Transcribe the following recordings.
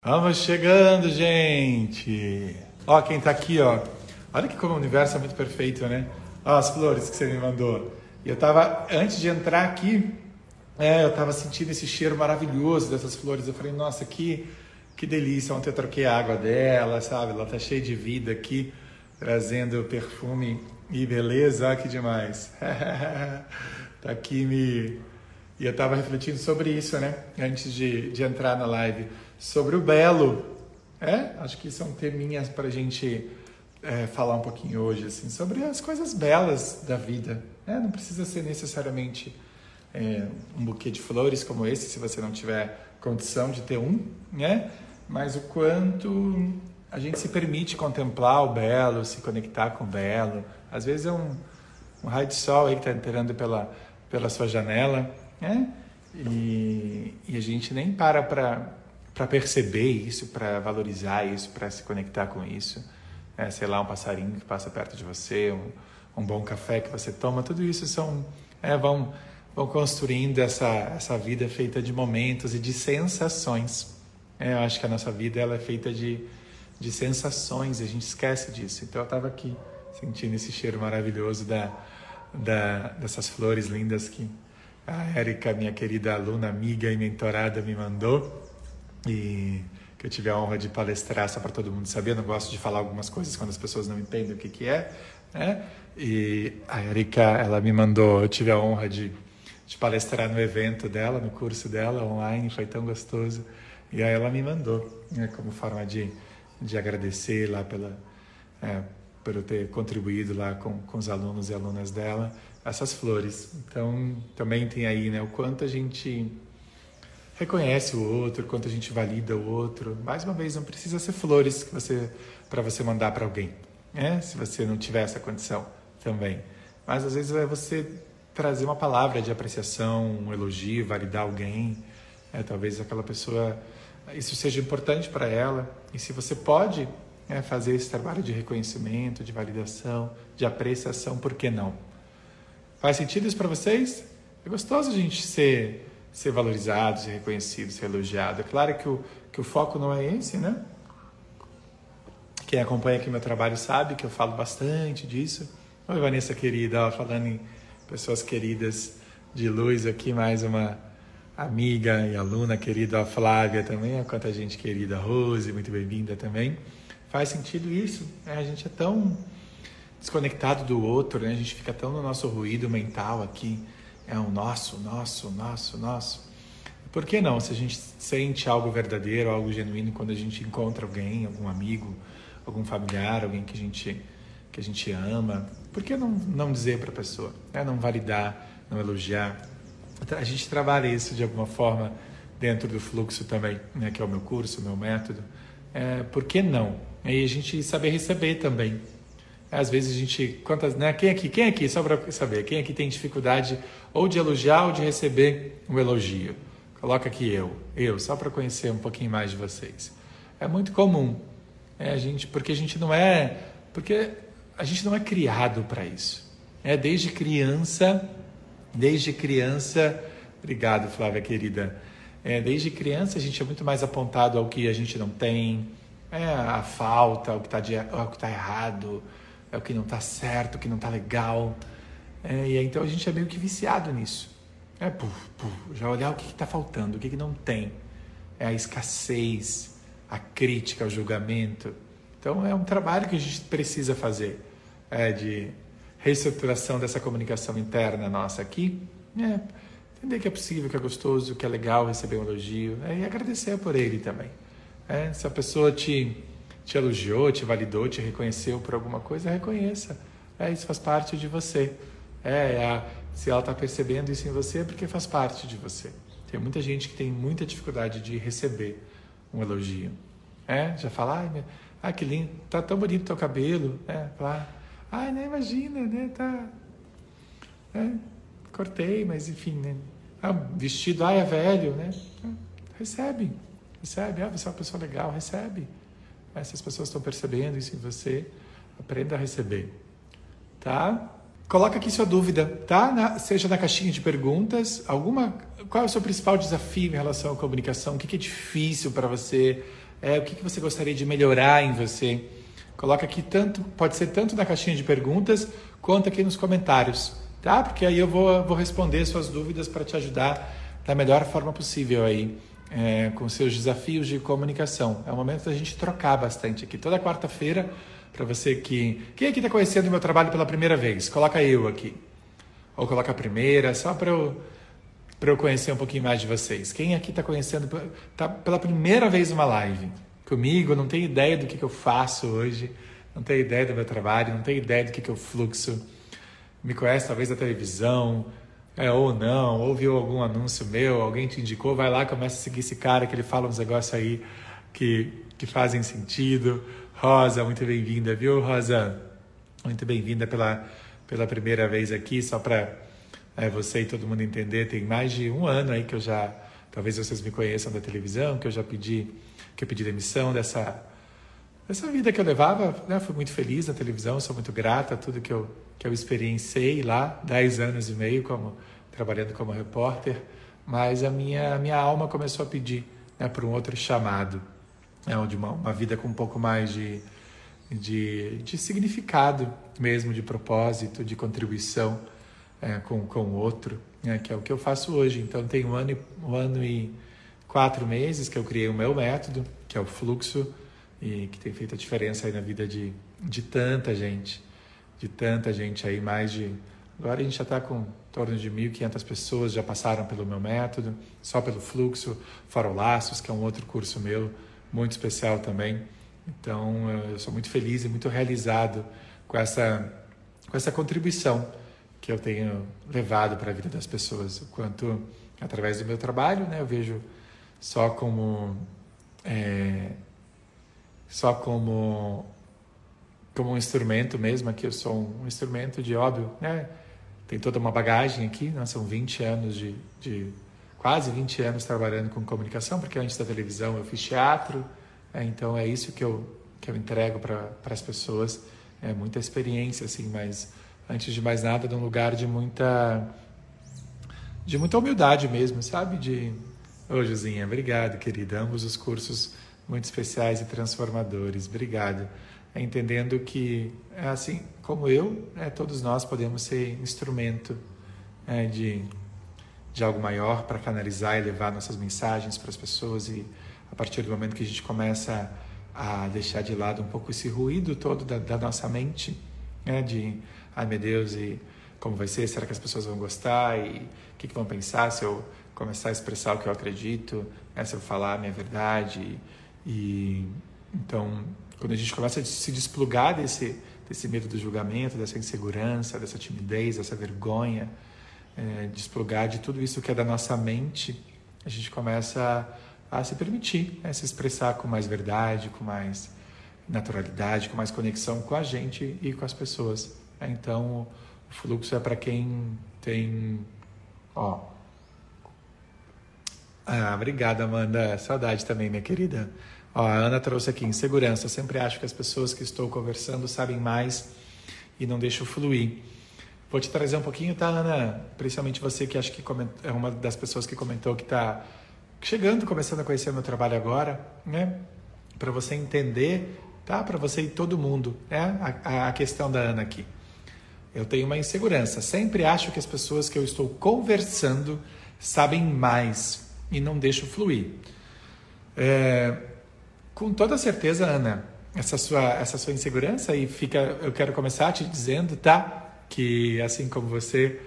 Vamos chegando, gente! Ó, quem tá aqui, ó. Olha que como o universo é muito perfeito, né? Ó, as flores que você me mandou. E eu tava, antes de entrar aqui, é, eu tava sentindo esse cheiro maravilhoso dessas flores. Eu falei, nossa, que, que delícia. Ontem eu troquei a água dela, sabe? Ela tá cheia de vida aqui, trazendo perfume e beleza. Olha que demais. tá aqui me. E eu tava refletindo sobre isso, né? Antes de, de entrar na live. Sobre o belo. É, acho que são teminhas para a gente é, falar um pouquinho hoje, assim, sobre as coisas belas da vida. É, não precisa ser necessariamente é, um buquê de flores como esse, se você não tiver condição de ter um, né? Mas o quanto a gente se permite contemplar o belo, se conectar com o belo. Às vezes é um, um raio de sol aí que está entrando pela, pela sua janela, né? E, e a gente nem para para para perceber isso, para valorizar isso, para se conectar com isso. É, sei lá, um passarinho que passa perto de você, um, um bom café que você toma, tudo isso são é, vão vão construindo essa essa vida feita de momentos e de sensações. É, eu acho que a nossa vida ela é feita de de sensações, a gente esquece disso. Então eu estava aqui sentindo esse cheiro maravilhoso da, da dessas flores lindas que a Érica, minha querida aluna, amiga e mentorada, me mandou e que eu tive a honra de palestrar só para todo mundo saber. Eu não gosto de falar algumas coisas quando as pessoas não entendem o que, que é. Né? E a Erika, ela me mandou, eu tive a honra de, de palestrar no evento dela, no curso dela online, foi tão gostoso. E aí ela me mandou, né, como forma de, de agradecer lá pela, é, por eu ter contribuído lá com, com os alunos e alunas dela, essas flores. Então, também tem aí né, o quanto a gente reconhece o outro, quanto a gente valida o outro. Mais uma vez, não precisa ser flores que você para você mandar para alguém, né? Se você não tiver essa condição também. Mas às vezes é você trazer uma palavra de apreciação, um elogio, validar alguém. É, talvez aquela pessoa isso seja importante para ela. E se você pode é, fazer esse trabalho de reconhecimento, de validação, de apreciação, por que não? Faz sentido isso para vocês? É gostoso a gente ser ser valorizado, ser reconhecido, ser elogiado. É claro que o, que o foco não é esse, né? Quem acompanha aqui meu trabalho sabe que eu falo bastante disso. Oi, Vanessa querida, ó, falando em pessoas queridas de luz aqui, mais uma amiga e aluna querida, a Flávia também, a quanta gente querida, a Rose, muito bem-vinda também. Faz sentido isso, né? A gente é tão desconectado do outro, né? A gente fica tão no nosso ruído mental aqui, é um nosso, nosso, nosso, nosso. Por que não? Se a gente sente algo verdadeiro, algo genuíno quando a gente encontra alguém, algum amigo, algum familiar, alguém que a gente que a gente ama, por que não não dizer para a pessoa? É não validar, não elogiar. A gente trabalha isso de alguma forma dentro do fluxo também, né, que é o meu curso, o meu método. É, por que não? E a gente saber receber também. Às vezes a gente, quantas, né? Quem aqui, quem aqui, só para saber, quem aqui tem dificuldade ou de elogiar ou de receber um elogio? Coloca aqui eu, eu, só para conhecer um pouquinho mais de vocês. É muito comum, é a gente, porque a gente não é, porque a gente não é criado para isso. É desde criança, desde criança, obrigado Flávia querida. É, desde criança a gente é muito mais apontado ao que a gente não tem, é a falta, o que está tá errado, é o que não está certo, o que não está legal. É, e aí, então a gente é meio que viciado nisso. É, puf, puf, já olhar o que está faltando, o que, que não tem. É a escassez, a crítica, o julgamento. Então é um trabalho que a gente precisa fazer é, de reestruturação dessa comunicação interna nossa aqui. É, entender que é possível, que é gostoso, que é legal receber um elogio é, e agradecer por ele também. É, se a pessoa te te elogiou, te validou, te reconheceu por alguma coisa, reconheça. É, isso faz parte de você. É, é a, se ela está percebendo isso em você, é porque faz parte de você. Tem muita gente que tem muita dificuldade de receber um elogio. É, já fala, ai, ah, que lindo, tá tão bonito teu cabelo. É, fala, ai, nem imagina, né, tá... É, cortei, mas enfim, né. Ah, vestido, ai, é velho, né. Recebe, recebe. Ah, você é uma pessoa legal, recebe. Essas pessoas estão percebendo isso em você. Aprenda a receber. Tá? Coloca aqui sua dúvida, tá? Na, seja na caixinha de perguntas, alguma, qual é o seu principal desafio em relação à comunicação? O que, que é difícil para você é, o que, que você gostaria de melhorar em você. Coloca aqui tanto, pode ser tanto na caixinha de perguntas quanto aqui nos comentários, tá? Porque aí eu vou, vou responder suas dúvidas para te ajudar da melhor forma possível aí é, com seus desafios de comunicação. É o momento da gente trocar bastante aqui. Toda quarta-feira, para você que. Quem aqui está conhecendo o meu trabalho pela primeira vez? Coloca eu aqui. Ou coloca a primeira, só para eu, eu conhecer um pouquinho mais de vocês. Quem aqui está conhecendo tá pela primeira vez uma live comigo, não tem ideia do que, que eu faço hoje, não tem ideia do meu trabalho, não tem ideia do que, que eu fluxo. Me conhece talvez da televisão, é, ou não, ou viu algum anúncio meu, alguém te indicou, vai lá, começa a seguir esse cara que ele fala uns negócios aí que, que fazem sentido. Rosa, muito bem-vinda, viu, Rosa? Muito bem-vinda pela, pela primeira vez aqui, só para é, você e todo mundo entender, tem mais de um ano aí que eu já, talvez vocês me conheçam da televisão, que eu já pedi, que eu pedi demissão dessa, dessa vida que eu levava, né? Fui muito feliz na televisão, sou muito grata a tudo que eu, que eu experienciei lá, 10 anos e meio como trabalhando como repórter, mas a minha, a minha alma começou a pedir né, por um outro chamado, né, de uma, uma vida com um pouco mais de, de, de significado mesmo, de propósito, de contribuição é, com, com o outro, né, que é o que eu faço hoje. Então, tem um ano, e, um ano e quatro meses que eu criei o meu método, que é o fluxo, e que tem feito a diferença aí na vida de, de tanta gente, de tanta gente aí, mais de... Agora a gente já está com torno de 1.500 pessoas já passaram pelo meu método, só pelo fluxo, Farolaços, que é um outro curso meu, muito especial também. Então, eu sou muito feliz e muito realizado com essa, com essa contribuição que eu tenho levado para a vida das pessoas. O quanto, através do meu trabalho, né, eu vejo só como... É, só como como um instrumento mesmo, aqui eu sou um instrumento de óbvio, né? tem toda uma bagagem aqui, né? são 20 anos de, de, quase 20 anos trabalhando com comunicação, porque antes da televisão eu fiz teatro, é, então é isso que eu, que eu entrego para as pessoas, é muita experiência, assim, mas antes de mais nada, de um lugar de muita, de muita humildade mesmo, sabe? De, ô Josinha, obrigado, querida, ambos os cursos muito especiais e transformadores, obrigado entendendo que, é assim como eu, né, todos nós podemos ser instrumento é, de, de algo maior para canalizar e levar nossas mensagens para as pessoas e a partir do momento que a gente começa a deixar de lado um pouco esse ruído todo da, da nossa mente, né, de, ai meu Deus, e como vai ser? Será que as pessoas vão gostar? E o que, que vão pensar se eu começar a expressar o que eu acredito? Né, se eu falar a minha verdade? E então quando a gente começa a se desplugar desse, desse medo do julgamento, dessa insegurança, dessa timidez, dessa vergonha, é, desplugar de tudo isso que é da nossa mente, a gente começa a, a se permitir, né, se expressar com mais verdade, com mais naturalidade, com mais conexão com a gente e com as pessoas. É, então, o fluxo é para quem tem. Ó. Ah, obrigada, Amanda. Saudade também, minha querida. Ó, a Ana trouxe aqui, insegurança. Sempre acho que as pessoas que estou conversando sabem mais e não deixo fluir. Vou te trazer um pouquinho, tá, Ana? Principalmente você que acho que é uma das pessoas que comentou que está chegando, começando a conhecer meu trabalho agora, né? Para você entender, tá? Para você e todo mundo, né? A, a questão da Ana aqui. Eu tenho uma insegurança. Sempre acho que as pessoas que eu estou conversando sabem mais e não deixo fluir. É, com toda certeza, Ana, essa sua, essa sua insegurança e fica, eu quero começar te dizendo, tá? Que assim como você,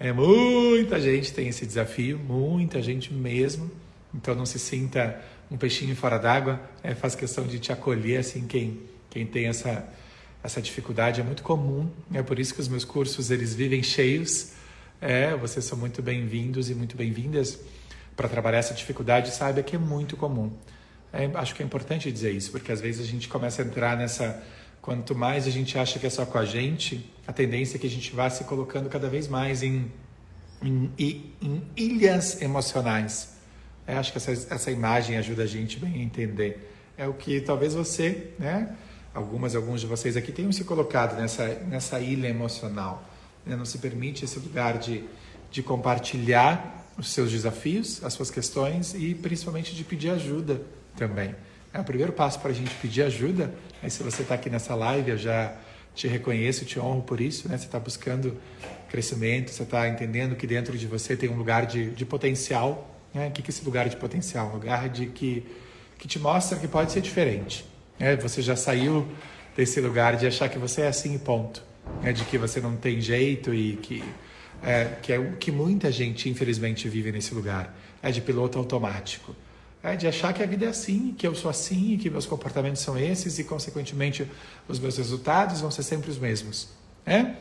é, muita gente tem esse desafio, muita gente mesmo. Então não se sinta um peixinho fora d'água, é, faz questão de te acolher assim quem quem tem essa essa dificuldade é muito comum. É por isso que os meus cursos eles vivem cheios. É, vocês são muito bem-vindos e muito bem-vindas para trabalhar essa dificuldade. Saiba que é muito comum. É, acho que é importante dizer isso, porque às vezes a gente começa a entrar nessa. Quanto mais a gente acha que é só com a gente, a tendência é que a gente vá se colocando cada vez mais em, em, em ilhas emocionais. É, acho que essa, essa imagem ajuda a gente bem a entender. É o que talvez você, né? Algumas, alguns de vocês aqui tenham se colocado nessa, nessa ilha emocional. Né? Não se permite esse lugar de, de compartilhar os seus desafios, as suas questões e principalmente de pedir ajuda também. É o primeiro passo para a gente pedir ajuda. Aí, se você está aqui nessa live, eu já te reconheço, te honro por isso. Né? Você está buscando crescimento, você está entendendo que dentro de você tem um lugar de, de potencial. Né? O que é esse lugar de potencial? Um lugar de que, que te mostra que pode ser diferente. Né? Você já saiu desse lugar de achar que você é assim e ponto. Né? De que você não tem jeito e que é, que é o que muita gente, infelizmente, vive nesse lugar. É de piloto automático. É de achar que a vida é assim, que eu sou assim, que meus comportamentos são esses e, consequentemente, os meus resultados vão ser sempre os mesmos. É?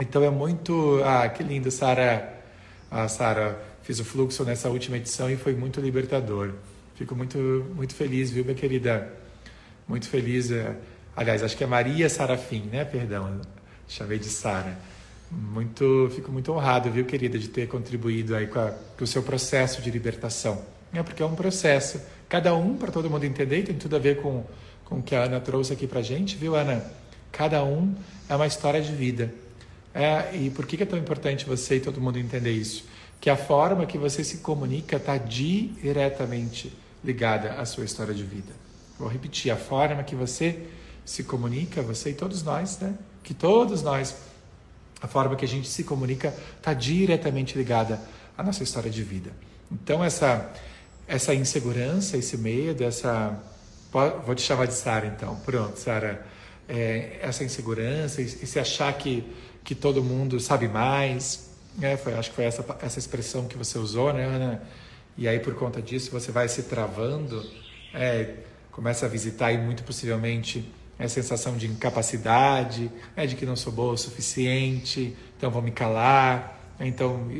Então é muito. Ah, que lindo, Sara. Ah, Sara, fiz o fluxo nessa última edição e foi muito libertador. Fico muito, muito feliz, viu, minha querida? Muito feliz. É... Aliás, acho que é Maria Sarafim, né? Perdão, chamei de Sara. Muito, fico muito honrado, viu, querida, de ter contribuído aí com, a, com o seu processo de libertação. É porque é um processo, cada um, para todo mundo entender, tem tudo a ver com, com o que a Ana trouxe aqui para gente, viu, Ana? Cada um é uma história de vida. É, e por que é tão importante você e todo mundo entender isso? Que a forma que você se comunica está diretamente ligada à sua história de vida. Vou repetir, a forma que você se comunica, você e todos nós, né? Que todos nós a forma que a gente se comunica está diretamente ligada à nossa história de vida. Então, essa, essa insegurança, esse medo, essa. Vou te chamar de Sara, então. Pronto, Sara. É, essa insegurança e, e se achar que, que todo mundo sabe mais. Né? Foi, acho que foi essa, essa expressão que você usou, né, Ana? E aí, por conta disso, você vai se travando, é, começa a visitar e muito possivelmente a sensação de incapacidade, é de que não sou boa o suficiente, então vou me calar, então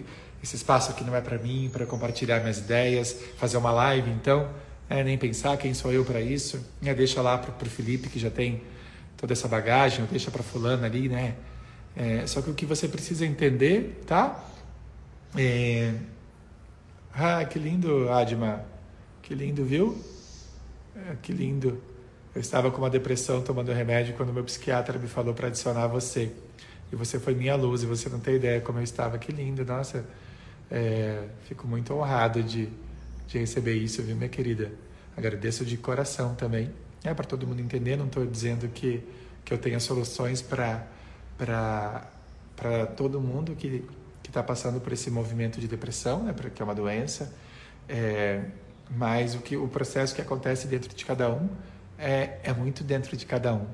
esse espaço aqui não é para mim, para compartilhar minhas ideias, fazer uma live, então, é, nem pensar quem sou eu para isso, é, deixa lá para o Felipe que já tem toda essa bagagem, ou deixa para fulano ali, né? É, só que o que você precisa entender, tá? É... Ah, que lindo, Adma, que lindo, viu? É, que lindo. Eu estava com uma depressão tomando remédio quando meu psiquiatra me falou para adicionar você. E você foi minha luz e você não tem ideia como eu estava. Que lindo, nossa. É, fico muito honrado de, de receber isso, viu, minha querida? Agradeço de coração também. É para todo mundo entender, não estou dizendo que, que eu tenha soluções para todo mundo que está passando por esse movimento de depressão, né, que é uma doença. É, mas o, que, o processo que acontece dentro de cada um é, é muito dentro de cada um.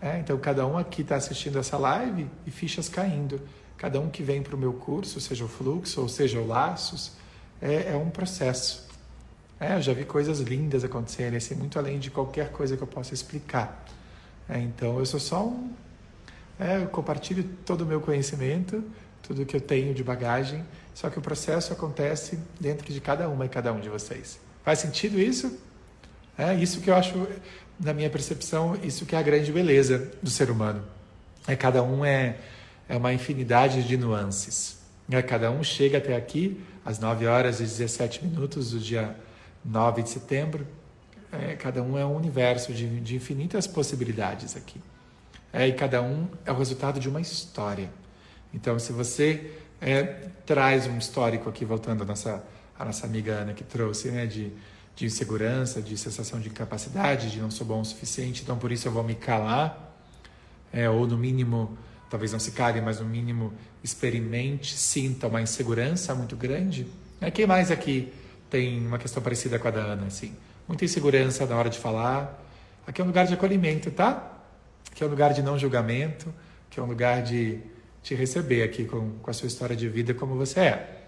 É, então, cada um aqui está assistindo essa live e fichas caindo. Cada um que vem para o meu curso, seja o fluxo ou seja o laços, é, é um processo. É, eu já vi coisas lindas acontecerem, assim, muito além de qualquer coisa que eu possa explicar. É, então, eu sou só um. É, eu compartilho todo o meu conhecimento, tudo que eu tenho de bagagem, só que o processo acontece dentro de cada uma e cada um de vocês. Faz sentido isso? É isso que eu acho, na minha percepção, isso que é a grande beleza do ser humano. É cada um é, é uma infinidade de nuances. É, cada um chega até aqui às 9 horas e 17 minutos do dia 9 de setembro. É, cada um é um universo de, de infinitas possibilidades aqui. É, e cada um é o resultado de uma história. Então, se você é, traz um histórico aqui, voltando à nossa, à nossa amiga Ana que trouxe, né, de de insegurança, de sensação de incapacidade, de não sou bom o suficiente, então por isso eu vou me calar, é, ou no mínimo, talvez não se cale, mas no mínimo experimente, sinta uma insegurança muito grande. É, quem mais aqui tem uma questão parecida com a da Ana, assim? Muita insegurança na hora de falar. Aqui é um lugar de acolhimento, tá? Aqui é um lugar de não julgamento, que é um lugar de te receber aqui com, com a sua história de vida como você é.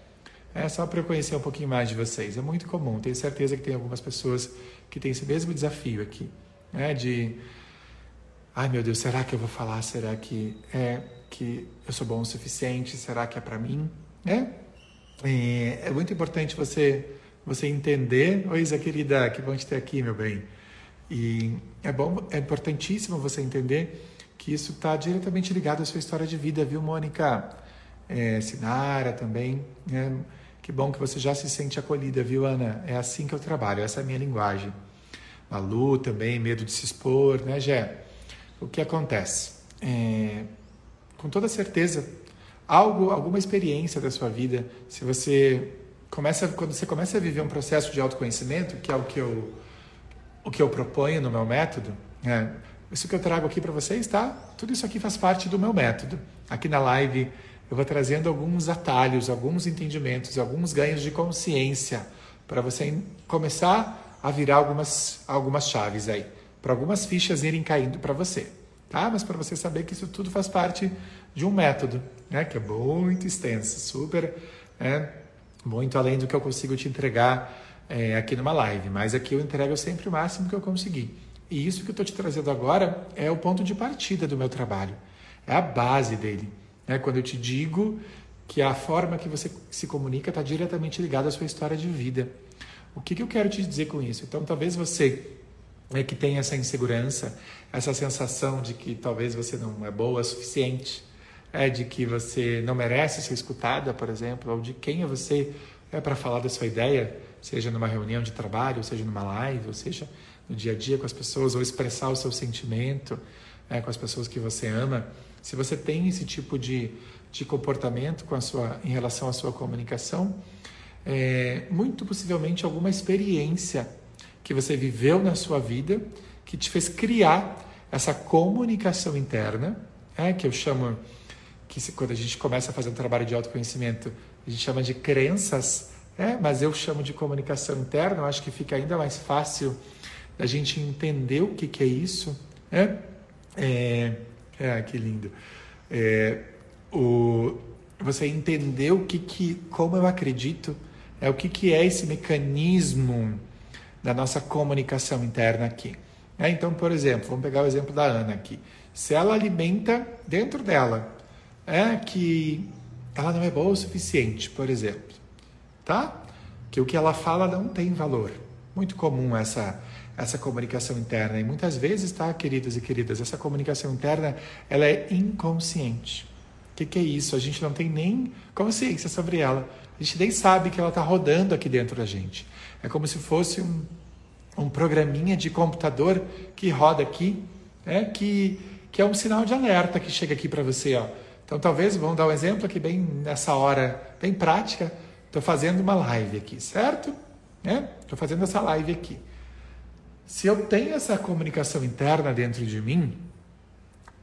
É só para eu conhecer um pouquinho mais de vocês. É muito comum. Tenho certeza que tem algumas pessoas que têm esse mesmo desafio aqui, né? De, ai meu Deus, será que eu vou falar? Será que é que eu sou bom o suficiente? Será que é para mim? É? é? É muito importante você você entender. Oi, Isa querida, que bom te ter aqui, meu bem. E é bom, é importantíssimo você entender que isso está diretamente ligado à sua história de vida, viu, Mônica? É, Sinara também, né? Que bom que você já se sente acolhida, viu, Ana? É assim que eu trabalho, essa é a minha linguagem. Malu também, medo de se expor, né, Gé? O que acontece? É, com toda certeza, algo, alguma experiência da sua vida, se você começa, quando você começa a viver um processo de autoconhecimento, que é o que eu o que eu proponho no meu método, é, isso que eu trago aqui para vocês, tá? Tudo isso aqui faz parte do meu método. Aqui na live eu vou trazendo alguns atalhos, alguns entendimentos, alguns ganhos de consciência para você começar a virar algumas, algumas chaves aí, para algumas fichas irem caindo para você, tá? Mas para você saber que isso tudo faz parte de um método, né? Que é muito extenso, super, né? muito além do que eu consigo te entregar é, aqui numa live. Mas aqui eu entrego sempre o máximo que eu conseguir. E isso que eu estou te trazendo agora é o ponto de partida do meu trabalho, é a base dele. Né? Quando eu te digo que a forma que você se comunica está diretamente ligada à sua história de vida. O que, que eu quero te dizer com isso? Então, talvez você é que tem essa insegurança, essa sensação de que talvez você não é boa o suficiente, é de que você não merece ser escutada, por exemplo, ou de quem é você é para falar da sua ideia, seja numa reunião de trabalho, seja numa live, ou seja no dia a dia com as pessoas, ou expressar o seu sentimento né, com as pessoas que você ama. Se você tem esse tipo de, de comportamento com a sua, em relação à sua comunicação, é, muito possivelmente alguma experiência que você viveu na sua vida que te fez criar essa comunicação interna, é, que eu chamo, que se, quando a gente começa a fazer um trabalho de autoconhecimento, a gente chama de crenças, é, mas eu chamo de comunicação interna, eu acho que fica ainda mais fácil da gente entender o que, que é isso. É, é é, que lindo. É, o, você entender o que, que, como eu acredito, é o que, que é esse mecanismo da nossa comunicação interna aqui. É, então, por exemplo, vamos pegar o exemplo da Ana aqui. Se ela alimenta dentro dela é que ela não é boa o suficiente, por exemplo, tá? Que o que ela fala não tem valor. Muito comum essa essa comunicação interna. E muitas vezes, tá, queridos e queridas, essa comunicação interna ela é inconsciente. O que, que é isso? A gente não tem nem consciência sobre ela. A gente nem sabe que ela está rodando aqui dentro da gente. É como se fosse um, um programinha de computador que roda aqui, né, que, que é um sinal de alerta que chega aqui para você. Ó. Então, talvez, vamos dar um exemplo aqui bem nessa hora, bem prática. Estou fazendo uma live aqui, certo? Estou né? fazendo essa live aqui. Se eu tenho essa comunicação interna dentro de mim,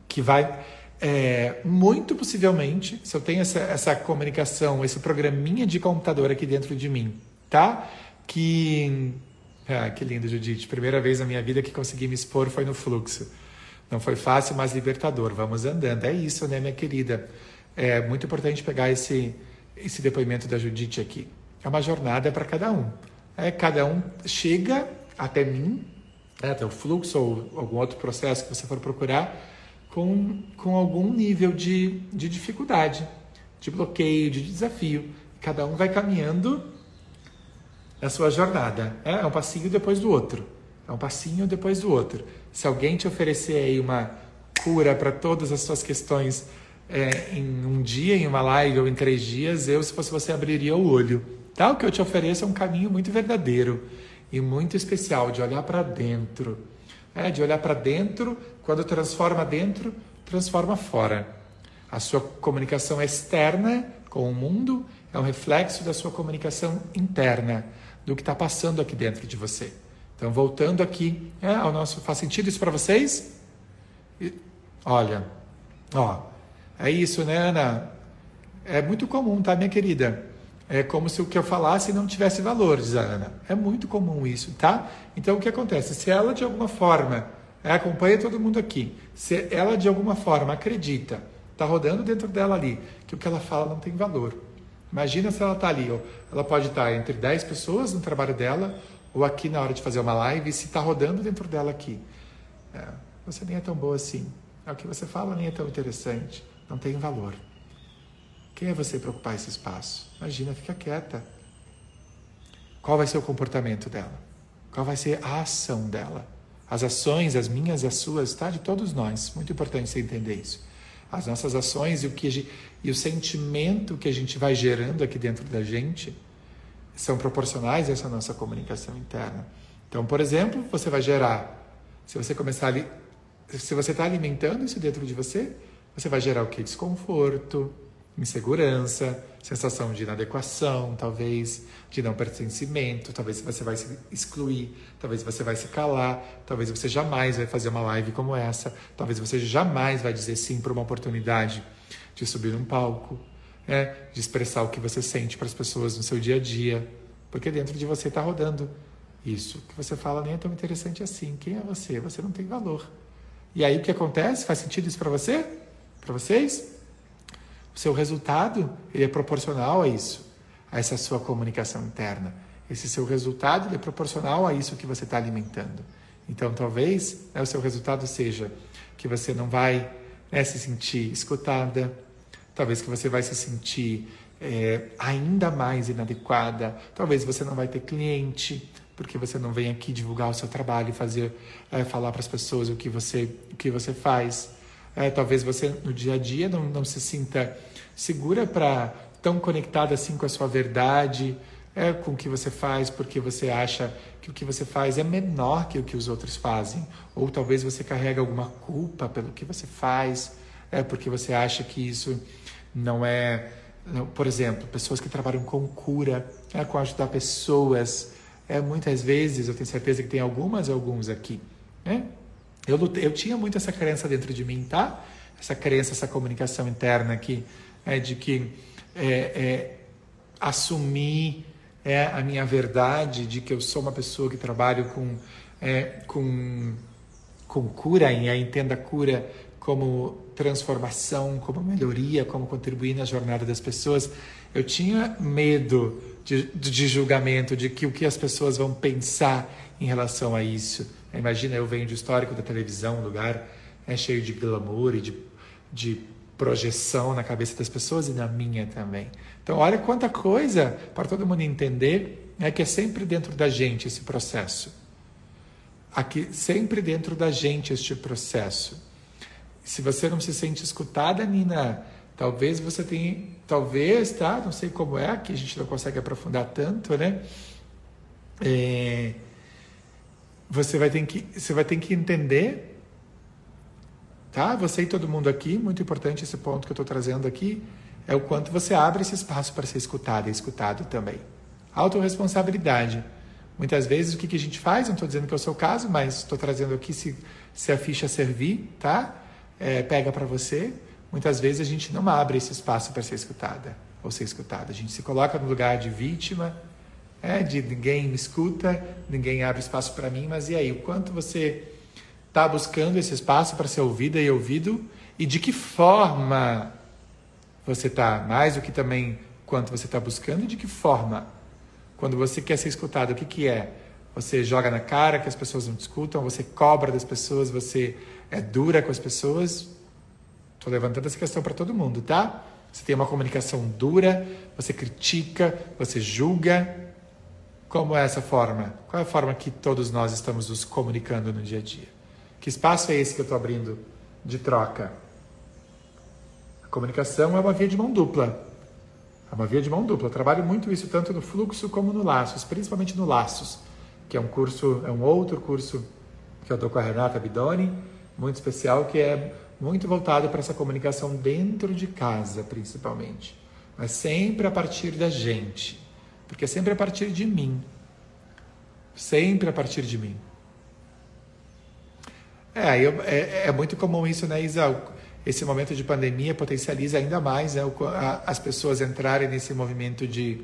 que vai é, muito possivelmente, se eu tenho essa, essa comunicação, esse programinha de computador aqui dentro de mim, tá? Que. Ah, que lindo, Judite. Primeira vez na minha vida que consegui me expor foi no fluxo. Não foi fácil, mas libertador. Vamos andando. É isso, né, minha querida? É muito importante pegar esse, esse depoimento da Judite aqui. É uma jornada para cada um. É, cada um chega até mim né, até o fluxo ou algum outro processo que você for procurar, com, com algum nível de, de dificuldade, de bloqueio, de desafio. Cada um vai caminhando na sua jornada. É, é um passinho depois do outro. É um passinho depois do outro. Se alguém te oferecer aí uma cura para todas as suas questões é, em um dia, em uma live ou em três dias, eu, se fosse você, abriria o olho. Tá? O que eu te ofereço é um caminho muito verdadeiro e muito especial de olhar para dentro. É, de olhar para dentro, quando transforma dentro, transforma fora. A sua comunicação externa com o mundo é um reflexo da sua comunicação interna, do que está passando aqui dentro de você. Então, voltando aqui é, ao nosso. Faz sentido isso para vocês? E, olha, ó, é isso, né, Ana? É muito comum, tá, minha querida? É como se o que eu falasse não tivesse valor, diz a Ana. É muito comum isso, tá? Então o que acontece? Se ela de alguma forma é, acompanha todo mundo aqui, se ela de alguma forma acredita, está rodando dentro dela ali, que o que ela fala não tem valor. Imagina se ela está ali, ó, ela pode estar tá entre 10 pessoas no trabalho dela, ou aqui na hora de fazer uma live, se está rodando dentro dela aqui. É, você nem é tão boa assim. É, o que você fala nem é tão interessante. Não tem valor. Quem é você para ocupar esse espaço? Imagina, fica quieta. Qual vai ser o comportamento dela? Qual vai ser a ação dela? As ações, as minhas, as suas, tá? De todos nós. Muito importante você entender isso. As nossas ações e o, que, e o sentimento que a gente vai gerando aqui dentro da gente são proporcionais a essa nossa comunicação interna. Então, por exemplo, você vai gerar, se você começar ali, se você está alimentando isso dentro de você, você vai gerar o que? Desconforto, insegurança, sensação de inadequação, talvez de não pertencimento, talvez você vai se excluir, talvez você vai se calar, talvez você jamais vai fazer uma live como essa, talvez você jamais vai dizer sim para uma oportunidade de subir num palco, né? de expressar o que você sente para as pessoas no seu dia a dia, porque dentro de você está rodando isso. Que você fala nem é tão interessante assim. Quem é você? Você não tem valor. E aí o que acontece? Faz sentido isso para você? Para vocês? O seu resultado ele é proporcional a isso, a essa sua comunicação interna. Esse seu resultado ele é proporcional a isso que você está alimentando. Então, talvez né, o seu resultado seja que você não vai né, se sentir escutada, talvez que você vai se sentir é, ainda mais inadequada, talvez você não vai ter cliente, porque você não vem aqui divulgar o seu trabalho e fazer, é, falar para as pessoas o que você, o que você faz. É, talvez você no dia a dia não, não se sinta segura para tão conectada assim com a sua verdade, é, com o que você faz, porque você acha que o que você faz é menor que o que os outros fazem, ou talvez você carrega alguma culpa pelo que você faz, é porque você acha que isso não é, por exemplo, pessoas que trabalham com cura, é, com ajudar pessoas, é, muitas vezes, eu tenho certeza que tem algumas alguns aqui, né? Eu, eu tinha muito essa crença dentro de mim, tá? Essa crença, essa comunicação interna aqui, é, de que é, é, assumir é, a minha verdade, de que eu sou uma pessoa que trabalho com, é, com, com cura, e aí entenda cura como transformação, como melhoria, como contribuir na jornada das pessoas. Eu tinha medo de, de julgamento, de que o que as pessoas vão pensar em relação a isso. Imagina, eu venho de histórico da televisão, um lugar é cheio de glamour e de, de projeção na cabeça das pessoas e na minha também. Então, olha quanta coisa para todo mundo entender é que é sempre dentro da gente esse processo. Aqui, sempre dentro da gente este processo. Se você não se sente escutada, Nina, talvez você tenha talvez, tá? Não sei como é, que a gente não consegue aprofundar tanto, né? É, você vai ter que você vai ter que entender, tá? Você e todo mundo aqui, muito importante esse ponto que eu estou trazendo aqui, é o quanto você abre esse espaço para ser escutado e escutado também. Autoresponsabilidade. Muitas vezes o que, que a gente faz, não estou dizendo que é o seu caso, mas estou trazendo aqui se, se a ficha servir, tá? É, pega para você muitas vezes a gente não abre esse espaço para ser escutada ou ser escutada. A gente se coloca no lugar de vítima, é, de ninguém me escuta, ninguém abre espaço para mim, mas e aí? O quanto você está buscando esse espaço para ser ouvida e ouvido e de que forma você está? Mais do que também quanto você está buscando e de que forma? Quando você quer ser escutado, o que, que é? Você joga na cara que as pessoas não te escutam, você cobra das pessoas, você é dura com as pessoas, Estou levantando essa questão para todo mundo, tá? Você tem uma comunicação dura, você critica, você julga. Como é essa forma? Qual é a forma que todos nós estamos nos comunicando no dia a dia? Que espaço é esse que eu estou abrindo de troca? A comunicação é uma via de mão dupla. É uma via de mão dupla. Eu trabalho muito isso tanto no fluxo como no laços, principalmente no laços, que é um curso, é um outro curso que eu dou com a Renata Bidoni, muito especial, que é muito voltado para essa comunicação dentro de casa, principalmente, mas sempre a partir da gente, porque é sempre a partir de mim, sempre a partir de mim. É, eu, é, é muito comum isso, né, Isa? Esse momento de pandemia potencializa ainda mais né, as pessoas entrarem nesse movimento de,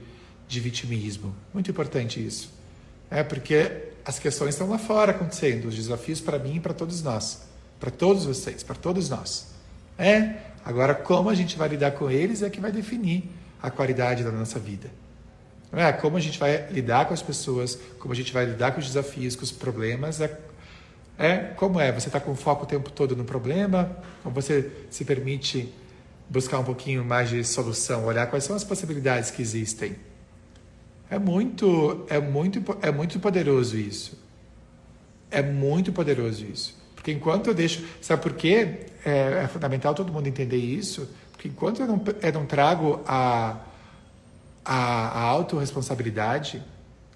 de vitimismo. Muito importante isso. É porque as questões estão lá fora acontecendo, os desafios para mim e para todos nós para todos vocês, para todos nós. É, agora como a gente vai lidar com eles é que vai definir a qualidade da nossa vida. É como a gente vai lidar com as pessoas, como a gente vai lidar com os desafios, com os problemas, é, é como é. Você está com foco o tempo todo no problema, ou você se permite buscar um pouquinho mais de solução, olhar quais são as possibilidades que existem. É muito, é muito, é muito poderoso isso. É muito poderoso isso. Porque enquanto eu deixo. Sabe por quê? É, é fundamental todo mundo entender isso. Porque enquanto eu não, eu não trago a, a, a autorresponsabilidade,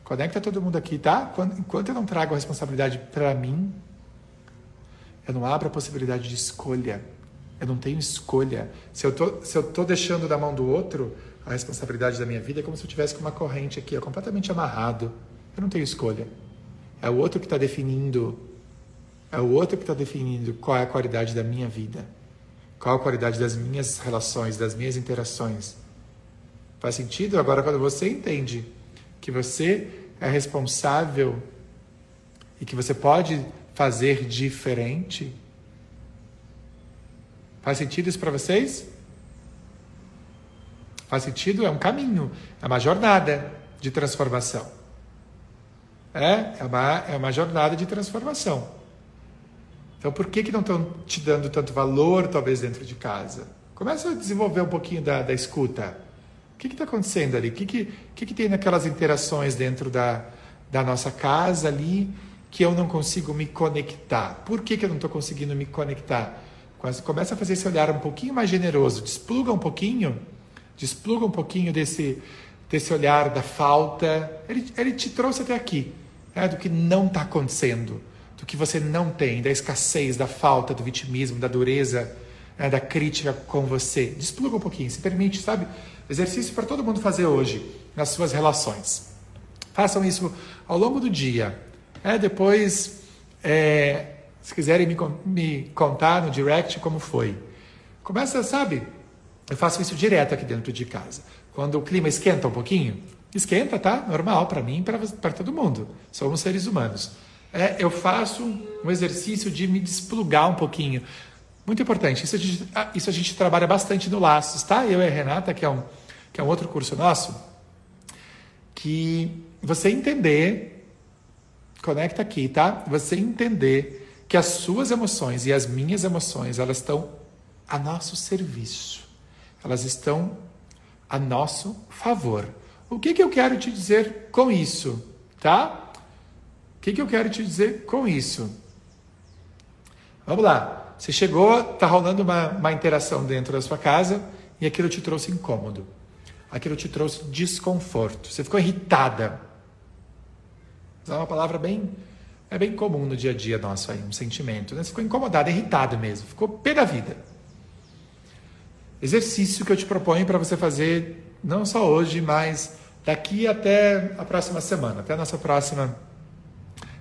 conecta todo mundo aqui, tá? Quando, enquanto eu não trago a responsabilidade para mim, eu não abro a possibilidade de escolha. Eu não tenho escolha. Se eu tô, se eu tô deixando da mão do outro a responsabilidade da minha vida, é como se eu tivesse com uma corrente aqui, ó, completamente amarrado. Eu não tenho escolha. É o outro que está definindo. É o outro que está definindo qual é a qualidade da minha vida. Qual a qualidade das minhas relações, das minhas interações. Faz sentido? Agora, quando você entende que você é responsável e que você pode fazer diferente, faz sentido isso para vocês? Faz sentido? É um caminho, é uma jornada de transformação. É, é uma, é uma jornada de transformação. Então, por que, que não estão te dando tanto valor, talvez, dentro de casa? Começa a desenvolver um pouquinho da, da escuta. O que está acontecendo ali? O que, que, que, que tem naquelas interações dentro da, da nossa casa ali que eu não consigo me conectar? Por que, que eu não estou conseguindo me conectar? Começa a fazer esse olhar um pouquinho mais generoso, despluga um pouquinho Despluga um pouquinho desse, desse olhar da falta. Ele, ele te trouxe até aqui, né? do que não está acontecendo, do que você não tem, da escassez, da falta, do vitimismo, da dureza, né? da crítica com você. Despluga um pouquinho, se permite, sabe? Exercício para todo mundo fazer hoje nas suas relações. Façam isso ao longo do dia. É, depois, é, se quiserem me, me contar no direct como foi. Começa, sabe? Eu faço isso direto aqui dentro de casa. Quando o clima esquenta um pouquinho, esquenta, tá? Normal para mim e para todo mundo. Somos seres humanos. É, eu faço um exercício de me desplugar um pouquinho. Muito importante. Isso a gente, ah, isso a gente trabalha bastante no Laços, tá? Eu e a Renata, que é um, que é um outro curso nosso, que você entender, conecta aqui, tá? Você entender que as suas emoções e as minhas emoções, elas estão a nosso serviço elas estão a nosso favor. O que, que eu quero te dizer com isso? Tá? O que, que eu quero te dizer com isso? Vamos lá. Você chegou, está rolando uma, uma interação dentro da sua casa e aquilo te trouxe incômodo. Aquilo te trouxe desconforto. Você ficou irritada. É uma palavra bem é bem comum no dia a dia nosso aí, um sentimento. Né? Você ficou incomodada, irritada mesmo, ficou pé da vida exercício que eu te proponho para você fazer não só hoje, mas daqui até a próxima semana, até a nossa próxima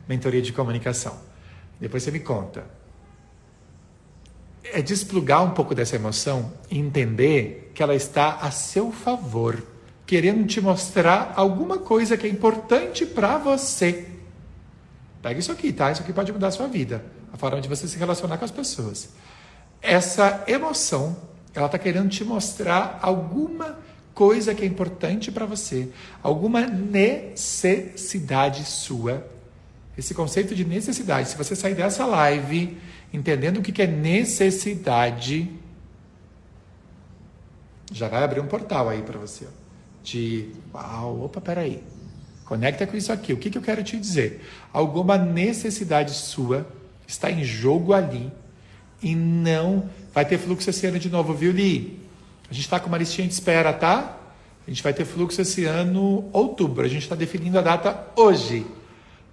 mentoria de comunicação. Depois você me conta. É desplugar um pouco dessa emoção e entender que ela está a seu favor, querendo te mostrar alguma coisa que é importante para você. Pega isso aqui, tá? Isso aqui pode mudar a sua vida, a forma de você se relacionar com as pessoas. Essa emoção ela está querendo te mostrar alguma coisa que é importante para você, alguma necessidade sua. Esse conceito de necessidade, se você sair dessa live entendendo o que é necessidade, já vai abrir um portal aí para você. De, uau, opa, peraí. Conecta com isso aqui. O que, que eu quero te dizer? Alguma necessidade sua está em jogo ali e não Vai ter fluxo esse ano de novo, viu, Li? A gente está com uma listinha de espera, tá? A gente vai ter fluxo esse ano, outubro. A gente está definindo a data hoje.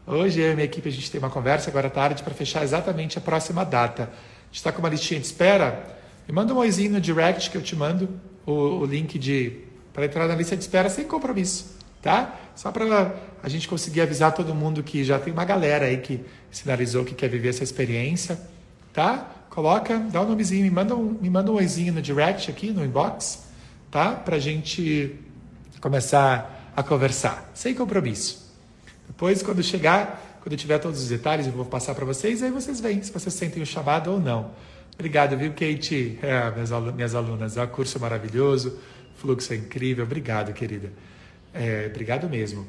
Hoje eu e minha equipe a gente tem uma conversa agora à tarde para fechar exatamente a próxima data. A gente está com uma listinha de espera. Me manda um oizinho no direct que eu te mando o, o link de para entrar na lista de espera sem compromisso, tá? Só para a gente conseguir avisar todo mundo que já tem uma galera aí que sinalizou que quer viver essa experiência, tá? Coloca, dá um nomezinho, me manda um, me manda um oizinho no direct aqui, no inbox, tá? Pra gente começar a conversar, sem compromisso. Depois, quando chegar, quando eu tiver todos os detalhes, eu vou passar para vocês, aí vocês veem se vocês sentem o chamado ou não. Obrigado, viu, Kate? É, minhas, minhas alunas, é curso maravilhoso, fluxo é incrível. Obrigado, querida. É, obrigado mesmo.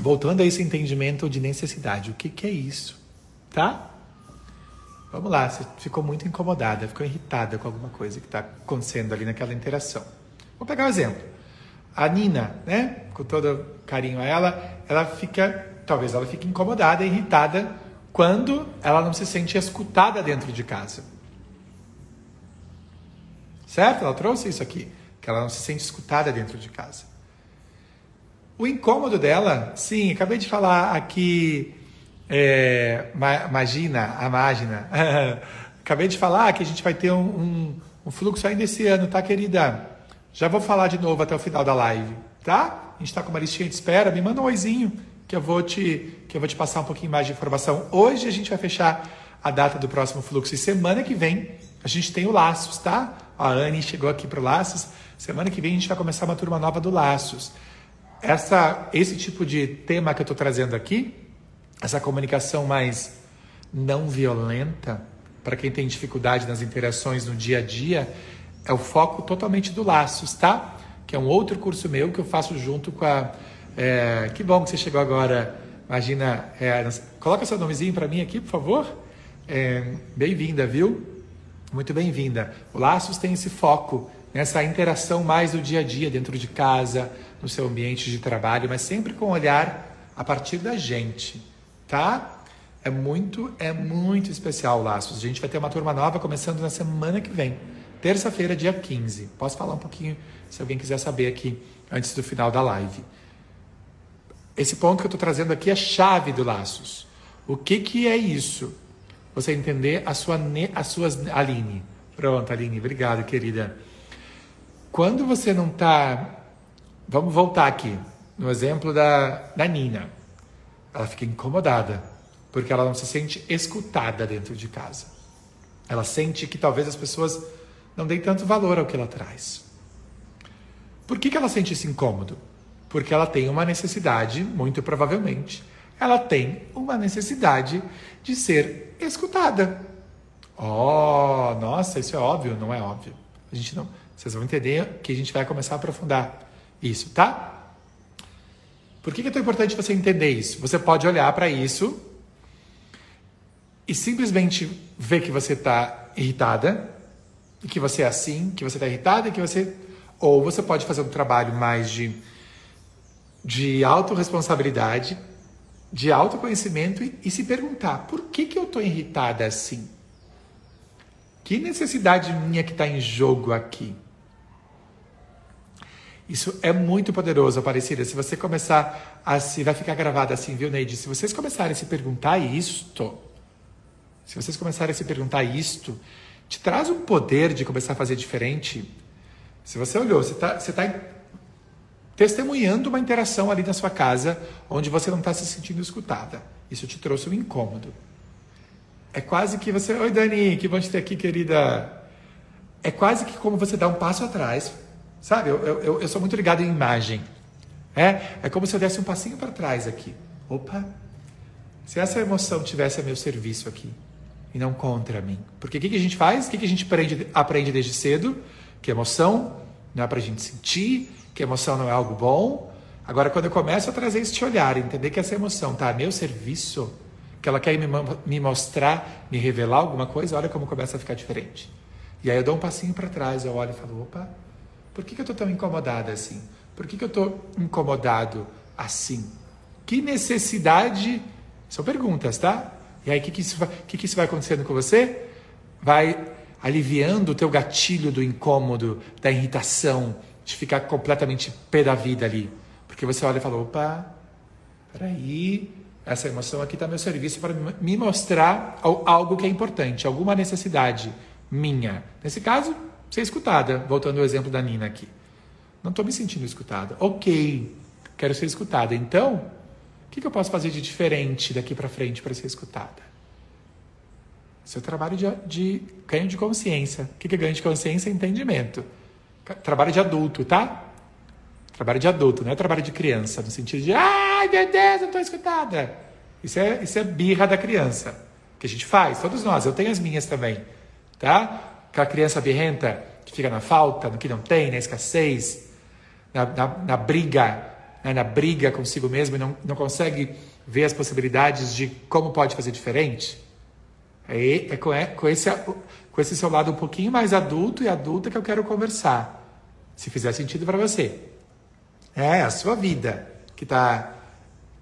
Voltando a esse entendimento de necessidade, o que, que é isso? Tá? Vamos lá, você ficou muito incomodada, ficou irritada com alguma coisa que está acontecendo ali naquela interação. Vou pegar um exemplo. A Nina, né, com todo carinho a ela, ela fica, talvez ela fique incomodada, irritada quando ela não se sente escutada dentro de casa. Certo? Ela trouxe isso aqui, que ela não se sente escutada dentro de casa. O incômodo dela, sim, acabei de falar aqui é, imagina, a mágina, Acabei de falar que a gente vai ter um, um, um fluxo ainda esse ano, tá, querida? Já vou falar de novo até o final da live, tá? A gente está com uma listinha de espera, me manda um oizinho que eu vou te que eu vou te passar um pouquinho mais de informação. Hoje a gente vai fechar a data do próximo fluxo e semana que vem a gente tem o Laços, tá? A Anne chegou aqui para o Laços. Semana que vem a gente vai começar uma turma nova do Laços. Essa, esse tipo de tema que eu estou trazendo aqui, essa comunicação mais não violenta, para quem tem dificuldade nas interações no dia a dia, é o foco totalmente do Laços, tá? Que é um outro curso meu que eu faço junto com a. É, que bom que você chegou agora. Imagina, é, coloca seu nomezinho para mim aqui, por favor. É, Bem-vinda, viu? Muito bem-vinda. O Laços tem esse foco nessa interação mais do dia a dia, dentro de casa, no seu ambiente de trabalho, mas sempre com olhar a partir da gente, tá? É muito, é muito especial o Laços. A gente vai ter uma turma nova começando na semana que vem, terça-feira, dia 15. Posso falar um pouquinho, se alguém quiser saber aqui, antes do final da live. Esse ponto que eu estou trazendo aqui é chave do Laços. O que, que é isso? Você entender a sua, as suas. Aline. Pronto, Aline, obrigado, querida. Quando você não está. Vamos voltar aqui, no exemplo da, da Nina. Ela fica incomodada porque ela não se sente escutada dentro de casa. Ela sente que talvez as pessoas não deem tanto valor ao que ela traz. Por que, que ela sente esse incômodo? Porque ela tem uma necessidade, muito provavelmente, ela tem uma necessidade de ser escutada. Oh, nossa, isso é óbvio, não é óbvio. A gente não. Vocês vão entender que a gente vai começar a aprofundar isso, tá? Por que, que é tão importante você entender isso? Você pode olhar para isso e simplesmente ver que você está irritada, e que você é assim, que você está irritada, e que você. Ou você pode fazer um trabalho mais de, de autorresponsabilidade, de autoconhecimento e, e se perguntar: por que, que eu estou irritada assim? Que necessidade minha que está em jogo aqui? Isso é muito poderoso, Aparecida. Se você começar a se. Vai ficar gravado assim, viu, Neide? Se vocês começarem a se perguntar isto, se vocês começarem a se perguntar isto, te traz um poder de começar a fazer diferente. Se você olhou, você está você tá testemunhando uma interação ali na sua casa onde você não está se sentindo escutada. Isso te trouxe um incômodo. É quase que você. Oi, Dani, que bom te ter aqui, querida. É quase que como você dá um passo atrás. Sabe, eu, eu, eu sou muito ligado em imagem. É, é como se eu desse um passinho para trás aqui. Opa, se essa emoção tivesse a meu serviço aqui, e não contra mim. Porque o que, que a gente faz? O que, que a gente aprende, aprende desde cedo? Que emoção não é para a gente sentir, que emoção não é algo bom. Agora, quando eu começo a trazer este olhar, entender que essa emoção está a meu serviço, que ela quer me, me mostrar, me revelar alguma coisa, olha como começa a ficar diferente. E aí eu dou um passinho para trás, eu olho e falo: opa, por que, que eu estou tão incomodada assim? Por que, que eu estou incomodado assim? Que necessidade. São perguntas, tá? E aí, o que, que, vai, que, que isso vai acontecendo com você? Vai aliviando o teu gatilho do incômodo, da irritação, de ficar completamente pé da vida ali. Porque você olha e fala, opa, peraí, essa emoção aqui está meu serviço para me mostrar algo que é importante, alguma necessidade minha. Nesse caso, ser escutada. Voltando ao exemplo da Nina aqui. Não estou me sentindo escutada. Ok, quero ser escutada. Então, que, que eu posso fazer de diferente daqui para frente para ser escutada? Seu trabalho de, de ganho de consciência. O que, que é ganho de consciência? Entendimento. Trabalho de adulto, tá? Trabalho de adulto, não é trabalho de criança, no sentido de, ai meu Deus, não estou escutada. Isso é, isso é birra da criança, que a gente faz, todos nós, eu tenho as minhas também, tá? Aquela criança birrenta que fica na falta, no que não tem, na escassez, na, na, na briga né, na briga consigo mesmo e não, não consegue ver as possibilidades de como pode fazer diferente? É, é, com, é com, esse, com esse seu lado um pouquinho mais adulto e adulta que eu quero conversar. Se fizer sentido para você. É a sua vida que, tá,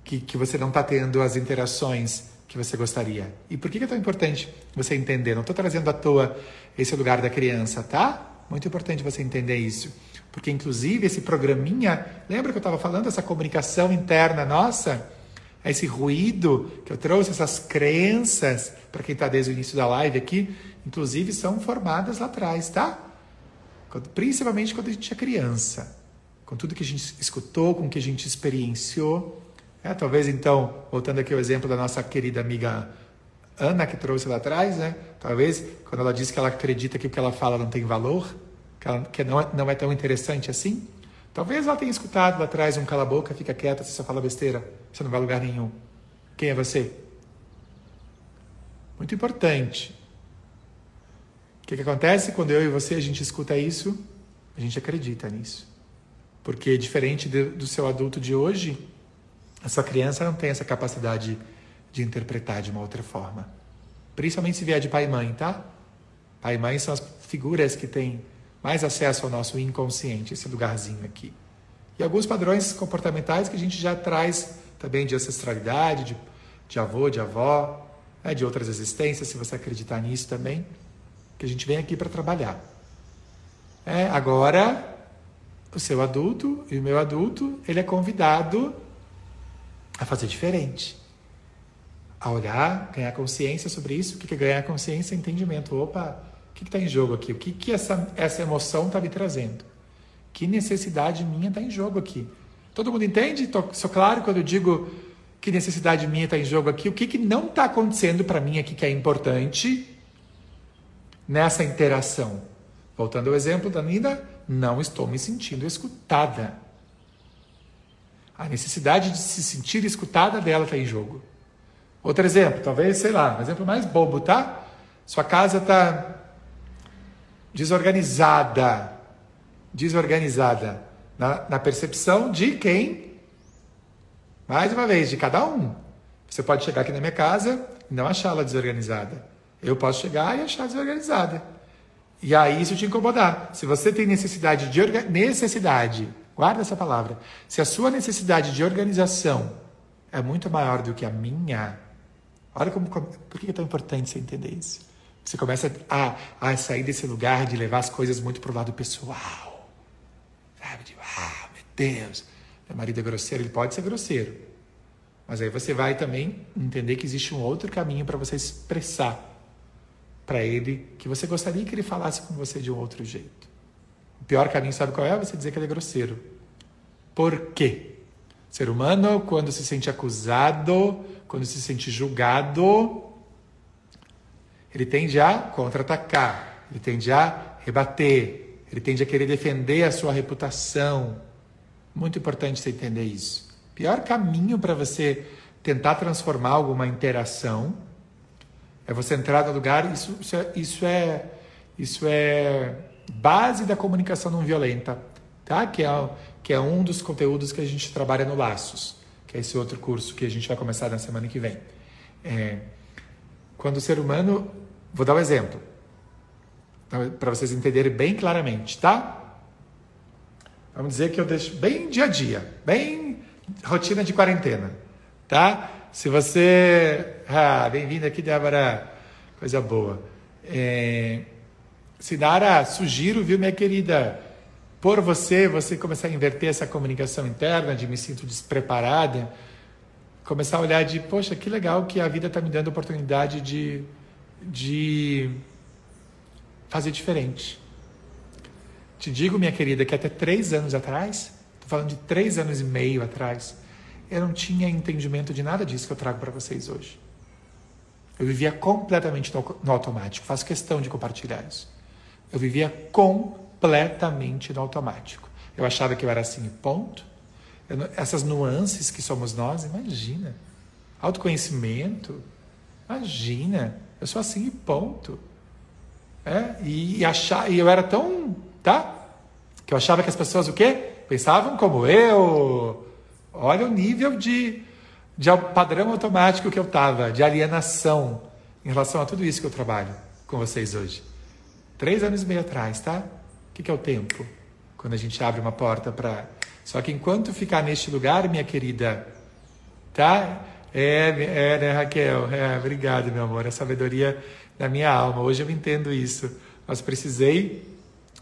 que, que você não está tendo as interações que você gostaria. E por que é tão importante você entender? Não estou trazendo à toa esse lugar da criança, tá? Muito importante você entender isso. Porque, inclusive, esse programinha, lembra que eu estava falando essa comunicação interna nossa? Esse ruído que eu trouxe, essas crenças, para quem está desde o início da live aqui, inclusive, são formadas lá atrás, tá? Principalmente quando a gente é criança, com tudo que a gente escutou, com o que a gente experienciou. É, talvez então, voltando aqui ao exemplo da nossa querida amiga Ana que trouxe lá atrás, né? Talvez quando ela diz que ela acredita que o que ela fala não tem valor, que, ela, que não, é, não é tão interessante assim, talvez ela tenha escutado lá atrás um cala boca, fica quieta, você só fala besteira, você não vai a lugar nenhum. Quem é você? Muito importante. O que, que acontece quando eu e você a gente escuta isso? A gente acredita nisso. Porque diferente de, do seu adulto de hoje, a sua criança não tem essa capacidade de interpretar de uma outra forma. Principalmente se vier de pai e mãe, tá? Pai e mãe são as figuras que têm mais acesso ao nosso inconsciente, esse lugarzinho aqui. E alguns padrões comportamentais que a gente já traz também de ancestralidade, de, de avô, de avó, né, de outras existências, se você acreditar nisso também, que a gente vem aqui para trabalhar. É, agora, o seu adulto e o meu adulto, ele é convidado a fazer diferente a olhar, ganhar consciência sobre isso. O que é ganhar consciência? Entendimento. Opa, que está em jogo aqui? O que, que essa, essa emoção está me trazendo? Que necessidade minha está em jogo aqui? Todo mundo entende? Tô, sou claro quando eu digo que necessidade minha está em jogo aqui? O que, que não está acontecendo para mim aqui que é importante nessa interação? Voltando ao exemplo da Nina, não estou me sentindo escutada. A necessidade de se sentir escutada dela está em jogo. Outro exemplo, talvez, sei lá, um exemplo mais bobo, tá? Sua casa está desorganizada. Desorganizada. Na, na percepção de quem? Mais uma vez, de cada um. Você pode chegar aqui na minha casa e não achá-la desorganizada. Eu posso chegar e achar desorganizada. E aí isso te incomodar. Se você tem necessidade de necessidade, guarda essa palavra. Se a sua necessidade de organização é muito maior do que a minha, Olha como, por que é tão importante você entender isso. Você começa a, a sair desse lugar de levar as coisas muito para o lado pessoal. Sabe? De, ah, meu Deus, meu marido é grosseiro, ele pode ser grosseiro. Mas aí você vai também entender que existe um outro caminho para você expressar para ele que você gostaria que ele falasse com você de um outro jeito. O pior caminho, sabe qual é? Você dizer que ele é grosseiro. Por quê? Ser humano, quando se sente acusado, quando se sente julgado, ele tende a contra-atacar, ele tende a rebater, ele tende a querer defender a sua reputação. Muito importante você entender isso. Pior caminho para você tentar transformar alguma interação é você entrar no lugar. Isso, isso, é, isso é isso é base da comunicação não violenta, tá? Que é, que é um dos conteúdos que a gente trabalha no Laços que é esse outro curso que a gente vai começar na semana que vem. É, quando o ser humano. Vou dar um exemplo, para vocês entenderem bem claramente, tá? Vamos dizer que eu deixo bem dia a dia, bem rotina de quarentena, tá? Se você. Ah, bem-vinda aqui, Débora, coisa boa. É, Sinara, sugiro, viu, minha querida? por você, você começar a inverter essa comunicação interna de me sinto despreparada, começar a olhar de, poxa, que legal que a vida está me dando a oportunidade de, de fazer diferente. Te digo, minha querida, que até três anos atrás, estou falando de três anos e meio atrás, eu não tinha entendimento de nada disso que eu trago para vocês hoje. Eu vivia completamente no, automático, faço questão de compartilhar isso. Eu vivia com completamente no automático. Eu achava que eu era assim, ponto. Essas nuances que somos nós, imagina. Autoconhecimento, imagina. Eu sou assim e ponto. É? E, e, achar, e eu era tão. Tá? Que eu achava que as pessoas o quê? Pensavam como eu. Olha o nível de, de padrão automático que eu estava, de alienação em relação a tudo isso que eu trabalho com vocês hoje. Três anos e meio atrás, tá? O que é o tempo? Quando a gente abre uma porta para. Só que enquanto ficar neste lugar, minha querida, tá? É, é né, Raquel? É, obrigado, meu amor. A sabedoria da minha alma. Hoje eu entendo isso. Mas precisei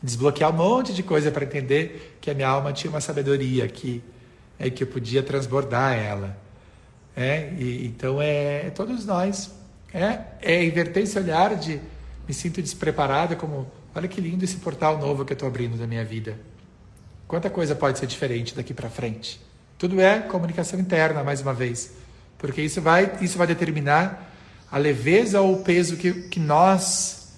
desbloquear um monte de coisa para entender que a minha alma tinha uma sabedoria aqui, é que eu podia transbordar ela. É, e, então é, é todos nós. É, é inverter esse olhar de me sinto despreparada, como olha que lindo esse portal novo que eu estou abrindo da minha vida. Quanta coisa pode ser diferente daqui para frente. Tudo é comunicação interna, mais uma vez, porque isso vai, isso vai determinar a leveza ou o peso que, que nós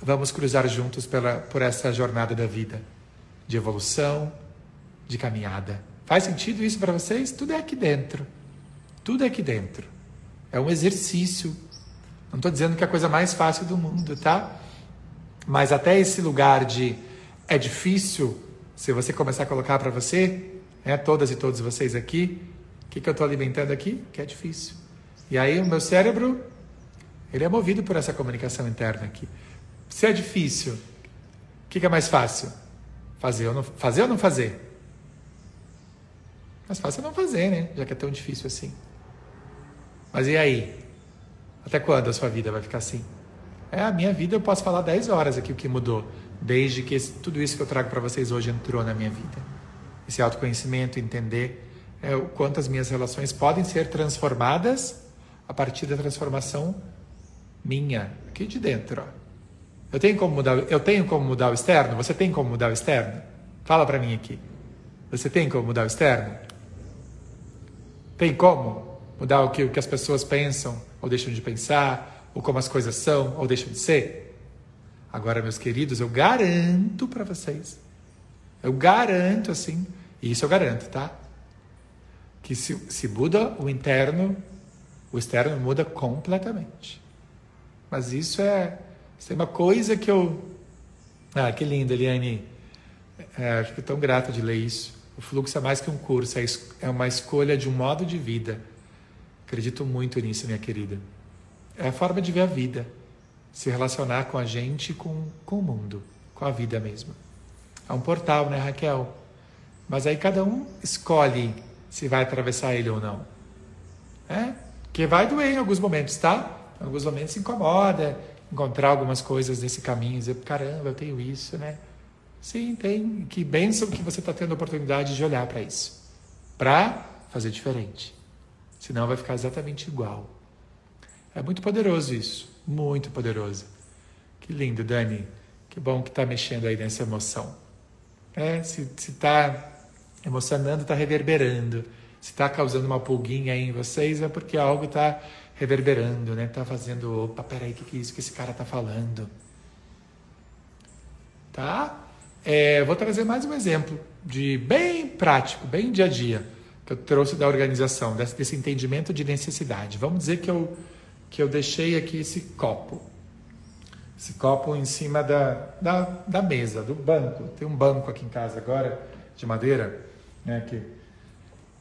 vamos cruzar juntos pela, por essa jornada da vida, de evolução, de caminhada. Faz sentido isso para vocês? Tudo é aqui dentro. Tudo é aqui dentro. É um exercício. Não estou dizendo que é a coisa mais fácil do mundo, tá? Mas até esse lugar de é difícil, se você começar a colocar para você, né, todas e todos vocês aqui, que, que eu estou alimentando aqui? Que é difícil. E aí o meu cérebro, ele é movido por essa comunicação interna aqui. Se é difícil, o que, que é mais fácil? Fazer ou não fazer? Ou não fazer? Mais fácil é não fazer, né? Já que é tão difícil assim. Mas e aí? Até quando a sua vida vai ficar assim? É, a minha vida eu posso falar 10 horas aqui o que mudou, desde que esse, tudo isso que eu trago para vocês hoje entrou na minha vida. Esse autoconhecimento, entender é, o quanto as minhas relações podem ser transformadas a partir da transformação minha, aqui de dentro. Ó. Eu tenho como mudar, eu tenho como mudar o externo? Você tem como mudar o externo? Fala para mim aqui. Você tem como mudar o externo? Tem como mudar o que, o que as pessoas pensam ou deixam de pensar, ou como as coisas são ou deixam de ser? Agora, meus queridos, eu garanto para vocês, eu garanto assim, e isso eu garanto, tá? Que se, se muda o interno, o externo muda completamente. Mas isso é, isso é uma coisa que eu. Ah, que lindo, Eliane. É, fico tão grato de ler isso. O fluxo é mais que um curso, é, é uma escolha de um modo de vida. Acredito muito nisso, minha querida. É a forma de ver a vida, se relacionar com a gente com, com o mundo, com a vida mesmo. É um portal, né, Raquel? Mas aí cada um escolhe se vai atravessar ele ou não. É? Que vai doer em alguns momentos, tá? Em alguns momentos se incomoda encontrar algumas coisas nesse caminho, dizer, caramba, eu tenho isso, né? Sim, tem. Que bênção que você está tendo a oportunidade de olhar para isso. Para fazer diferente. Senão vai ficar exatamente igual. É muito poderoso isso. Muito poderoso. Que lindo, Dani. Que bom que está mexendo aí nessa emoção. É, se está emocionando, está reverberando. Se está causando uma pulguinha aí em vocês, é porque algo está reverberando, né? Está fazendo, opa, peraí, o que, que é isso que esse cara está falando? Tá? É, vou trazer mais um exemplo de bem prático, bem dia a dia, que eu trouxe da organização, desse, desse entendimento de necessidade. Vamos dizer que eu, que eu deixei aqui esse copo. Esse copo em cima da, da, da mesa, do banco. Tem um banco aqui em casa agora, de madeira, né, que,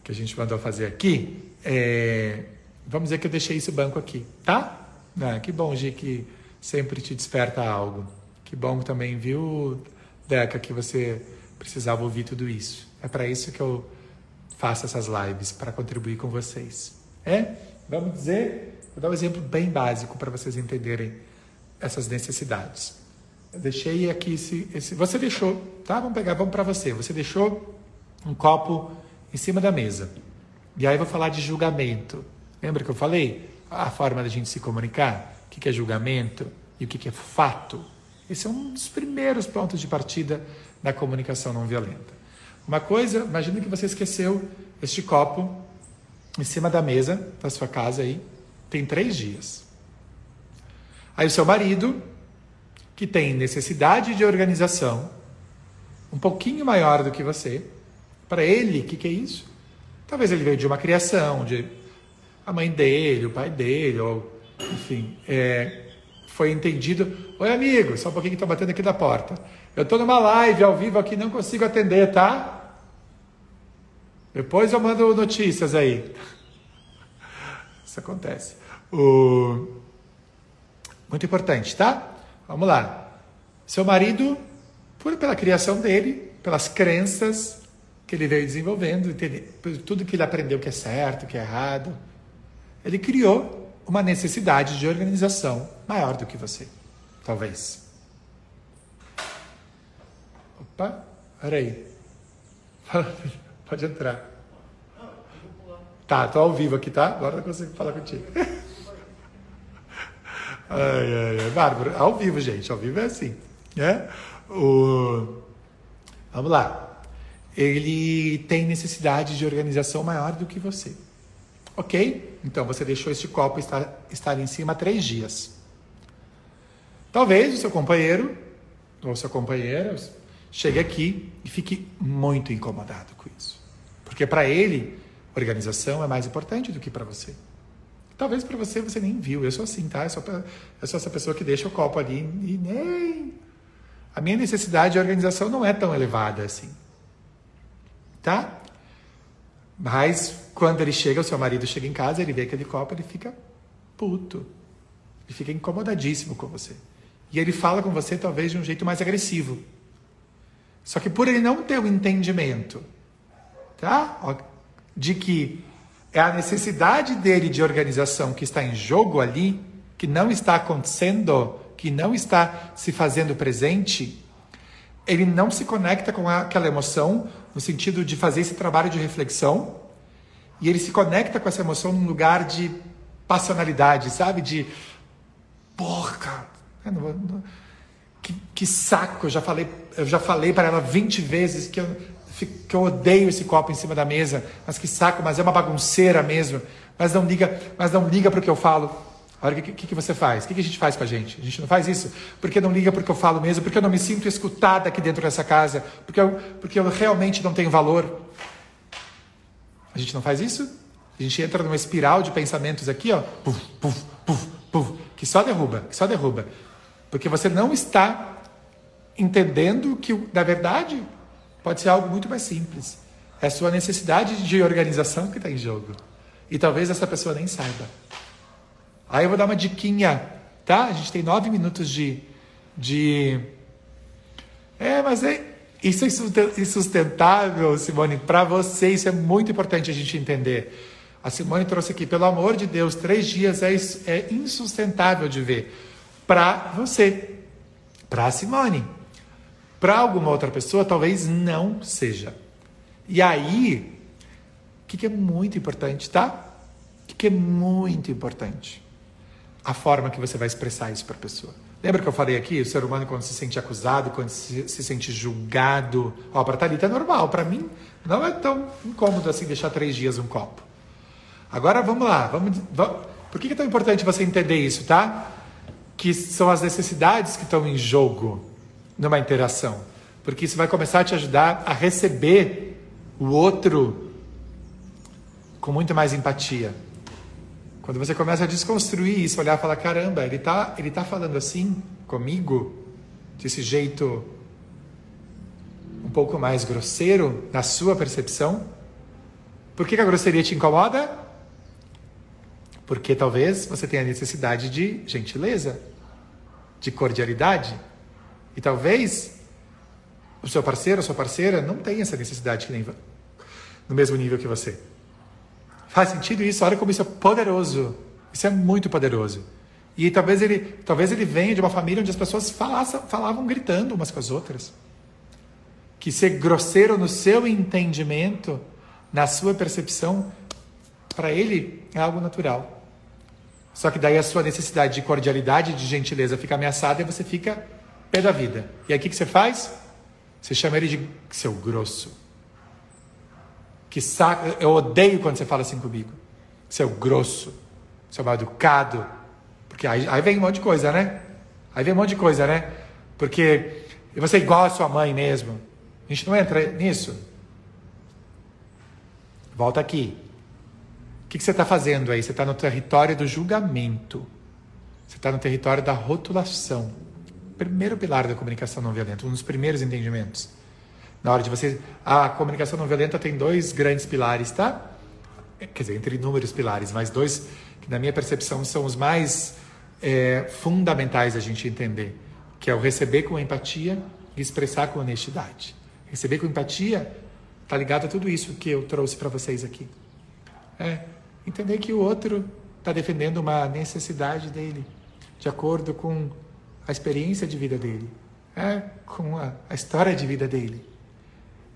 que a gente mandou fazer aqui. É, vamos dizer que eu deixei esse banco aqui, tá? Ah, que bom, Gi, que sempre te desperta algo. Que bom também, viu, Deca, que você precisava ouvir tudo isso. É para isso que eu faço essas lives, para contribuir com vocês. É? Vamos dizer, vou dar um exemplo bem básico para vocês entenderem essas necessidades. Eu deixei aqui esse, esse. Você deixou, tá? Vamos pegar, vamos para você. Você deixou um copo em cima da mesa. E aí eu vou falar de julgamento. Lembra que eu falei? A forma da gente se comunicar? O que é julgamento e o que é fato? Esse é um dos primeiros pontos de partida da comunicação não violenta. Uma coisa, imagine que você esqueceu este copo em cima da mesa da sua casa aí, tem três dias. Aí o seu marido, que tem necessidade de organização, um pouquinho maior do que você, para ele, o que, que é isso? Talvez ele veio de uma criação, de a mãe dele, o pai dele, ou enfim, é, foi entendido. Oi, amigo, só um pouquinho que estou batendo aqui da porta. Eu estou numa live ao vivo aqui, não consigo atender, tá? Depois eu mando notícias aí. Isso acontece. O... Muito importante, tá? Vamos lá. Seu marido, por pela criação dele, pelas crenças que ele veio desenvolvendo, tudo que ele aprendeu que é certo, que é errado, ele criou uma necessidade de organização maior do que você, talvez. Opa, peraí. Pode entrar. Tá, tô ao vivo aqui, tá? Agora eu consigo falar contigo. ai, ai, ai. Bárbara, ao vivo, gente, ao vivo é assim. Né? O... Vamos lá. Ele tem necessidade de organização maior do que você. Ok? Então você deixou este copo estar, estar em cima três dias. Talvez o seu companheiro ou sua companheira chegue aqui e fique muito incomodado com isso. Porque para ele, organização é mais importante do que para você. Talvez para você você nem viu. Eu sou assim, tá? Eu sou, eu sou essa pessoa que deixa o copo ali e nem. A minha necessidade de organização não é tão elevada assim. Tá? Mas quando ele chega, o seu marido chega em casa, ele vê aquele copo, ele fica puto. Ele fica incomodadíssimo com você. E ele fala com você talvez de um jeito mais agressivo. Só que por ele não ter o entendimento, tá? De que é a necessidade dele de organização que está em jogo ali, que não está acontecendo, que não está se fazendo presente, ele não se conecta com aquela emoção no sentido de fazer esse trabalho de reflexão, e ele se conecta com essa emoção num lugar de passionalidade, sabe? De porca, que, que saco, eu já falei, eu já falei para ela 20 vezes que eu que eu odeio esse copo em cima da mesa, mas que saco, mas é uma bagunceira mesmo. Mas não liga, mas não liga para o que eu falo. Olha, o que, que, você faz? O que, que a gente faz com a gente? A gente não faz isso? Porque não liga porque eu falo mesmo? Porque eu não me sinto escutada aqui dentro dessa casa? Porque eu, porque eu realmente não tenho valor? A gente não faz isso? A gente entra numa espiral de pensamentos aqui, ó, puf, puf, puf, puf, que só derruba, que só derruba. Porque você não está entendendo que, na verdade, Pode ser algo muito mais simples. É a sua necessidade de organização que está em jogo. E talvez essa pessoa nem saiba. Aí eu vou dar uma diquinha, tá? A gente tem nove minutos de. de... É, mas é, isso é insustentável, Simone. Para você, isso é muito importante a gente entender. A Simone trouxe aqui, pelo amor de Deus, três dias é, é insustentável de ver. Para você, para a Simone. Para alguma outra pessoa, talvez não seja. E aí, o que, que, é muito importante, tá? O que, que é muito importante? A forma que você vai expressar isso para a pessoa. Lembra que eu falei aqui, o ser humano quando se sente acusado, quando se, se sente julgado, ó, para Thalita é normal, para mim não é tão incômodo assim deixar três dias um copo. Agora vamos lá, vamos, vamos por que, que é tão importante você entender isso, tá? Que são as necessidades que estão em jogo numa interação, porque isso vai começar a te ajudar a receber o outro com muito mais empatia. Quando você começa a desconstruir isso, olhar e falar, caramba, ele está ele tá falando assim comigo, desse jeito um pouco mais grosseiro na sua percepção. Por que, que a grosseria te incomoda? Porque talvez você tenha necessidade de gentileza, de cordialidade. E talvez o seu parceiro, a sua parceira, não tenha essa necessidade que nem no mesmo nível que você. Faz sentido isso? Olha como isso é poderoso. Isso é muito poderoso. E talvez ele, talvez ele venha de uma família onde as pessoas falassem, falavam gritando umas com as outras. Que ser grosseiro no seu entendimento, na sua percepção, para ele é algo natural. Só que daí a sua necessidade de cordialidade, de gentileza fica ameaçada e você fica pé da vida. E aí o que, que você faz? Você chama ele de seu grosso. Que saco. Eu odeio quando você fala assim comigo. Seu grosso. Seu mal educado. Porque aí, aí vem um monte de coisa, né? Aí vem um monte de coisa, né? Porque você é igual a sua mãe mesmo. A gente não entra nisso. Volta aqui. O que, que você está fazendo aí? Você está no território do julgamento. Você está no território da rotulação primeiro pilar da comunicação não violenta, um dos primeiros entendimentos. Na hora de você. A comunicação não violenta tem dois grandes pilares, tá? Quer dizer, entre inúmeros pilares, mas dois que, na minha percepção, são os mais é, fundamentais a gente entender: que é o receber com empatia e expressar com honestidade. Receber com empatia está ligado a tudo isso que eu trouxe para vocês aqui. É entender que o outro está defendendo uma necessidade dele, de acordo com a experiência de vida dele, é, com a, a história de vida dele.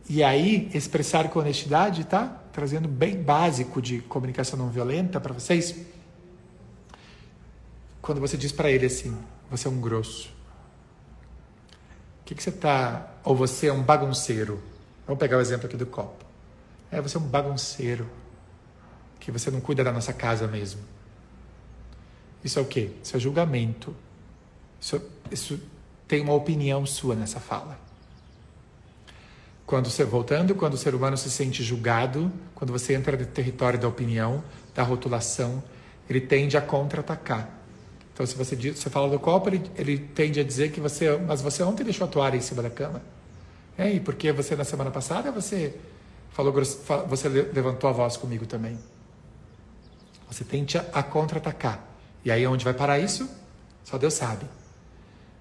E aí, expressar com honestidade, tá? Trazendo bem básico de comunicação não violenta para vocês. quando você diz para ele assim, você é um grosso. O que, que você tá? Ou você é um bagunceiro. Vamos pegar o exemplo aqui do copo. É, você é um bagunceiro. Que você não cuida da nossa casa mesmo. Isso é o quê? Isso é julgamento. Isso, isso tem uma opinião sua nessa fala. Quando você, voltando, quando o ser humano se sente julgado, quando você entra no território da opinião, da rotulação, ele tende a contra-atacar. Então, se você, diz, você fala do copo, ele, ele tende a dizer que você, mas você ontem deixou a toalha em cima da cama. É, e porque você na semana passada você falou, você levantou a voz comigo também. Você tende a contra-atacar. E aí, onde vai parar isso? Só Deus sabe.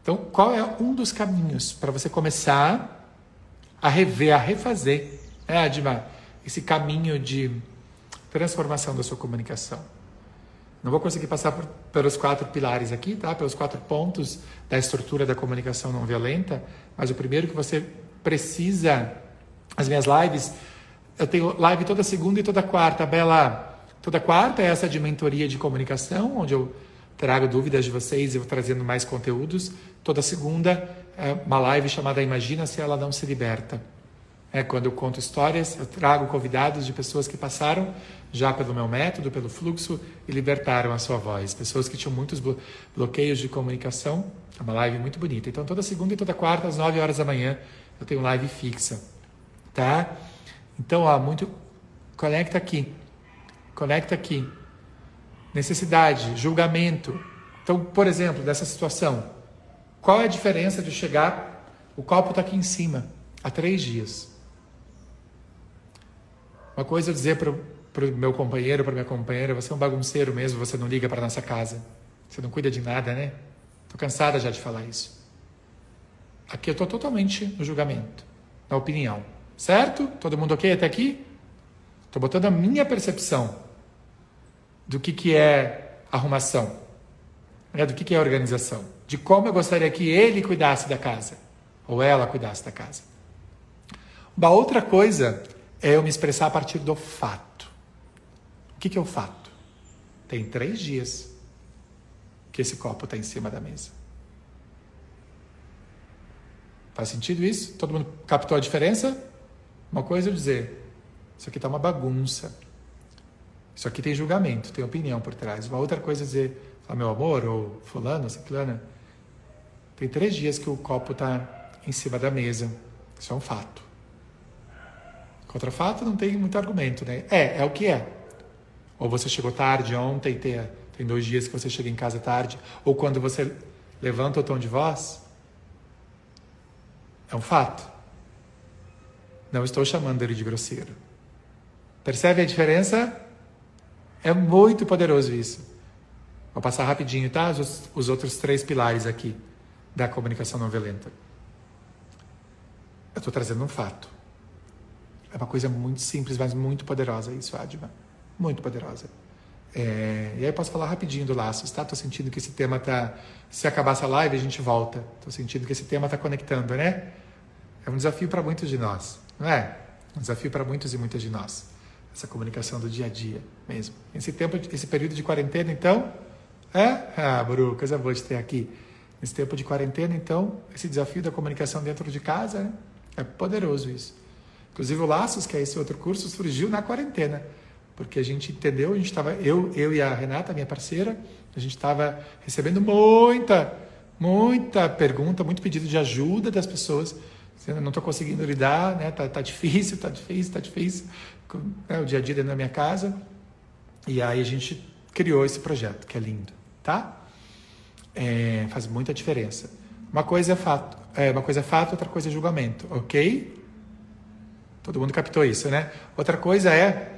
Então, qual é um dos caminhos para você começar a rever, a refazer, né, Adma, esse caminho de transformação da sua comunicação? Não vou conseguir passar por, pelos quatro pilares aqui, tá? Pelos quatro pontos da estrutura da comunicação não violenta, mas o primeiro que você precisa, as minhas lives, eu tenho live toda segunda e toda quarta, Bela. Toda quarta é essa de mentoria de comunicação, onde eu trago dúvidas de vocês e vou trazendo mais conteúdos. Toda segunda uma live chamada Imagina se ela não se liberta. É quando eu conto histórias, eu trago convidados de pessoas que passaram já pelo meu método, pelo fluxo e libertaram a sua voz. Pessoas que tinham muitos bloqueios de comunicação. É uma live muito bonita. Então toda segunda e toda quarta às 9 horas da manhã eu tenho live fixa, tá? Então, ó, muito conecta aqui. Conecta aqui. Necessidade, julgamento. Então, por exemplo, dessa situação, qual é a diferença de chegar, o copo está aqui em cima, há três dias. Uma coisa é eu dizer para o meu companheiro, para minha companheira, você é um bagunceiro mesmo, você não liga para nossa casa. Você não cuida de nada, né? Estou cansada já de falar isso. Aqui eu estou totalmente no julgamento, na opinião. Certo? Todo mundo ok até aqui? Estou botando a minha percepção do que, que é arrumação, né? do que, que é organização, de como eu gostaria que ele cuidasse da casa, ou ela cuidasse da casa. Uma outra coisa é eu me expressar a partir do fato. O que, que é o fato? Tem três dias que esse copo está em cima da mesa. Faz sentido isso? Todo mundo captou a diferença? Uma coisa é eu dizer, isso aqui está uma bagunça. Isso aqui tem julgamento, tem opinião por trás. Uma outra coisa é dizer, ah, meu amor, ou fulano, ciclana, tem três dias que o copo está em cima da mesa. Isso é um fato. Contra fato não tem muito argumento, né? É, é o que é. Ou você chegou tarde ontem, tem, tem dois dias que você chega em casa tarde, ou quando você levanta o tom de voz, é um fato. Não estou chamando ele de grosseiro. Percebe a diferença? É muito poderoso isso. Vou passar rapidinho, tá? Os, os outros três pilares aqui da comunicação não violenta. Eu estou trazendo um fato. É uma coisa muito simples, mas muito poderosa isso, Adma. Muito poderosa. É, e aí eu posso falar rapidinho do Laços, tá? Estou sentindo que esse tema tá. Se acabar essa live, a gente volta. Estou sentindo que esse tema está conectando, né? É um desafio para muitos de nós, não é? Um desafio para muitos e muitas de nós. Essa comunicação do dia a dia mesmo. Esse tempo, esse período de quarentena, então, é? Ah, Bru, coisa boa de ter aqui. Nesse tempo de quarentena, então, esse desafio da comunicação dentro de casa, né? é poderoso isso. Inclusive o Laços, que é esse outro curso, surgiu na quarentena, porque a gente entendeu, a gente estava, eu, eu e a Renata, minha parceira, a gente estava recebendo muita, muita pergunta, muito pedido de ajuda das pessoas não estou conseguindo lidar, né? Tá, tá difícil, tá difícil, tá difícil. É, o dia a dia dentro da minha casa. E aí a gente criou esse projeto, que é lindo, tá? É, faz muita diferença. Uma coisa é fato, é, uma coisa é fato, outra coisa é julgamento, ok? Todo mundo captou isso, né? Outra coisa é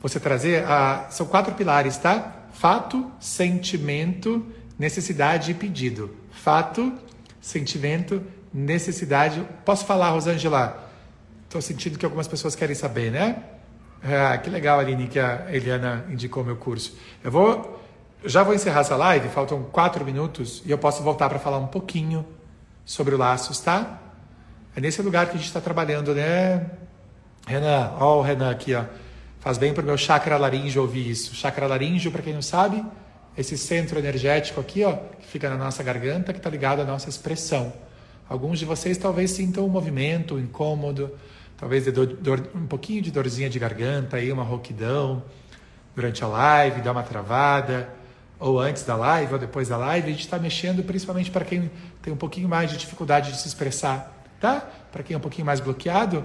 você trazer a, são quatro pilares, tá? Fato, sentimento, necessidade e pedido. Fato, sentimento, necessidade. Posso falar, Rosângela? Estou sentindo que algumas pessoas querem saber, né? Ah, que legal, Aline, que a Eliana indicou meu curso. Eu vou, já vou encerrar essa live, faltam quatro minutos e eu posso voltar para falar um pouquinho sobre o Laços, tá? É nesse lugar que a gente está trabalhando, né? Renan, ó o Renan aqui, ó. Faz bem para o meu chakra laríngeo ouvir isso. Chakra laríngeo, para quem não sabe, esse centro energético aqui, ó, que fica na nossa garganta, que está ligado à nossa expressão. Alguns de vocês talvez sintam um movimento, um incômodo, talvez dor, dor, um pouquinho de dorzinha de garganta, aí uma rouquidão durante a live, dá uma travada, ou antes da live, ou depois da live. A gente está mexendo principalmente para quem tem um pouquinho mais de dificuldade de se expressar, tá? Para quem é um pouquinho mais bloqueado,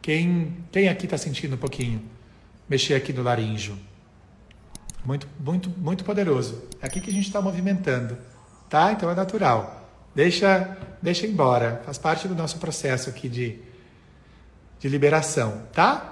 quem, quem aqui está sentindo um pouquinho? Mexer aqui no laríngeo. Muito, muito, muito poderoso. É aqui que a gente está movimentando, tá? Então é natural. Deixa, deixa embora. Faz parte do nosso processo aqui de, de liberação, tá?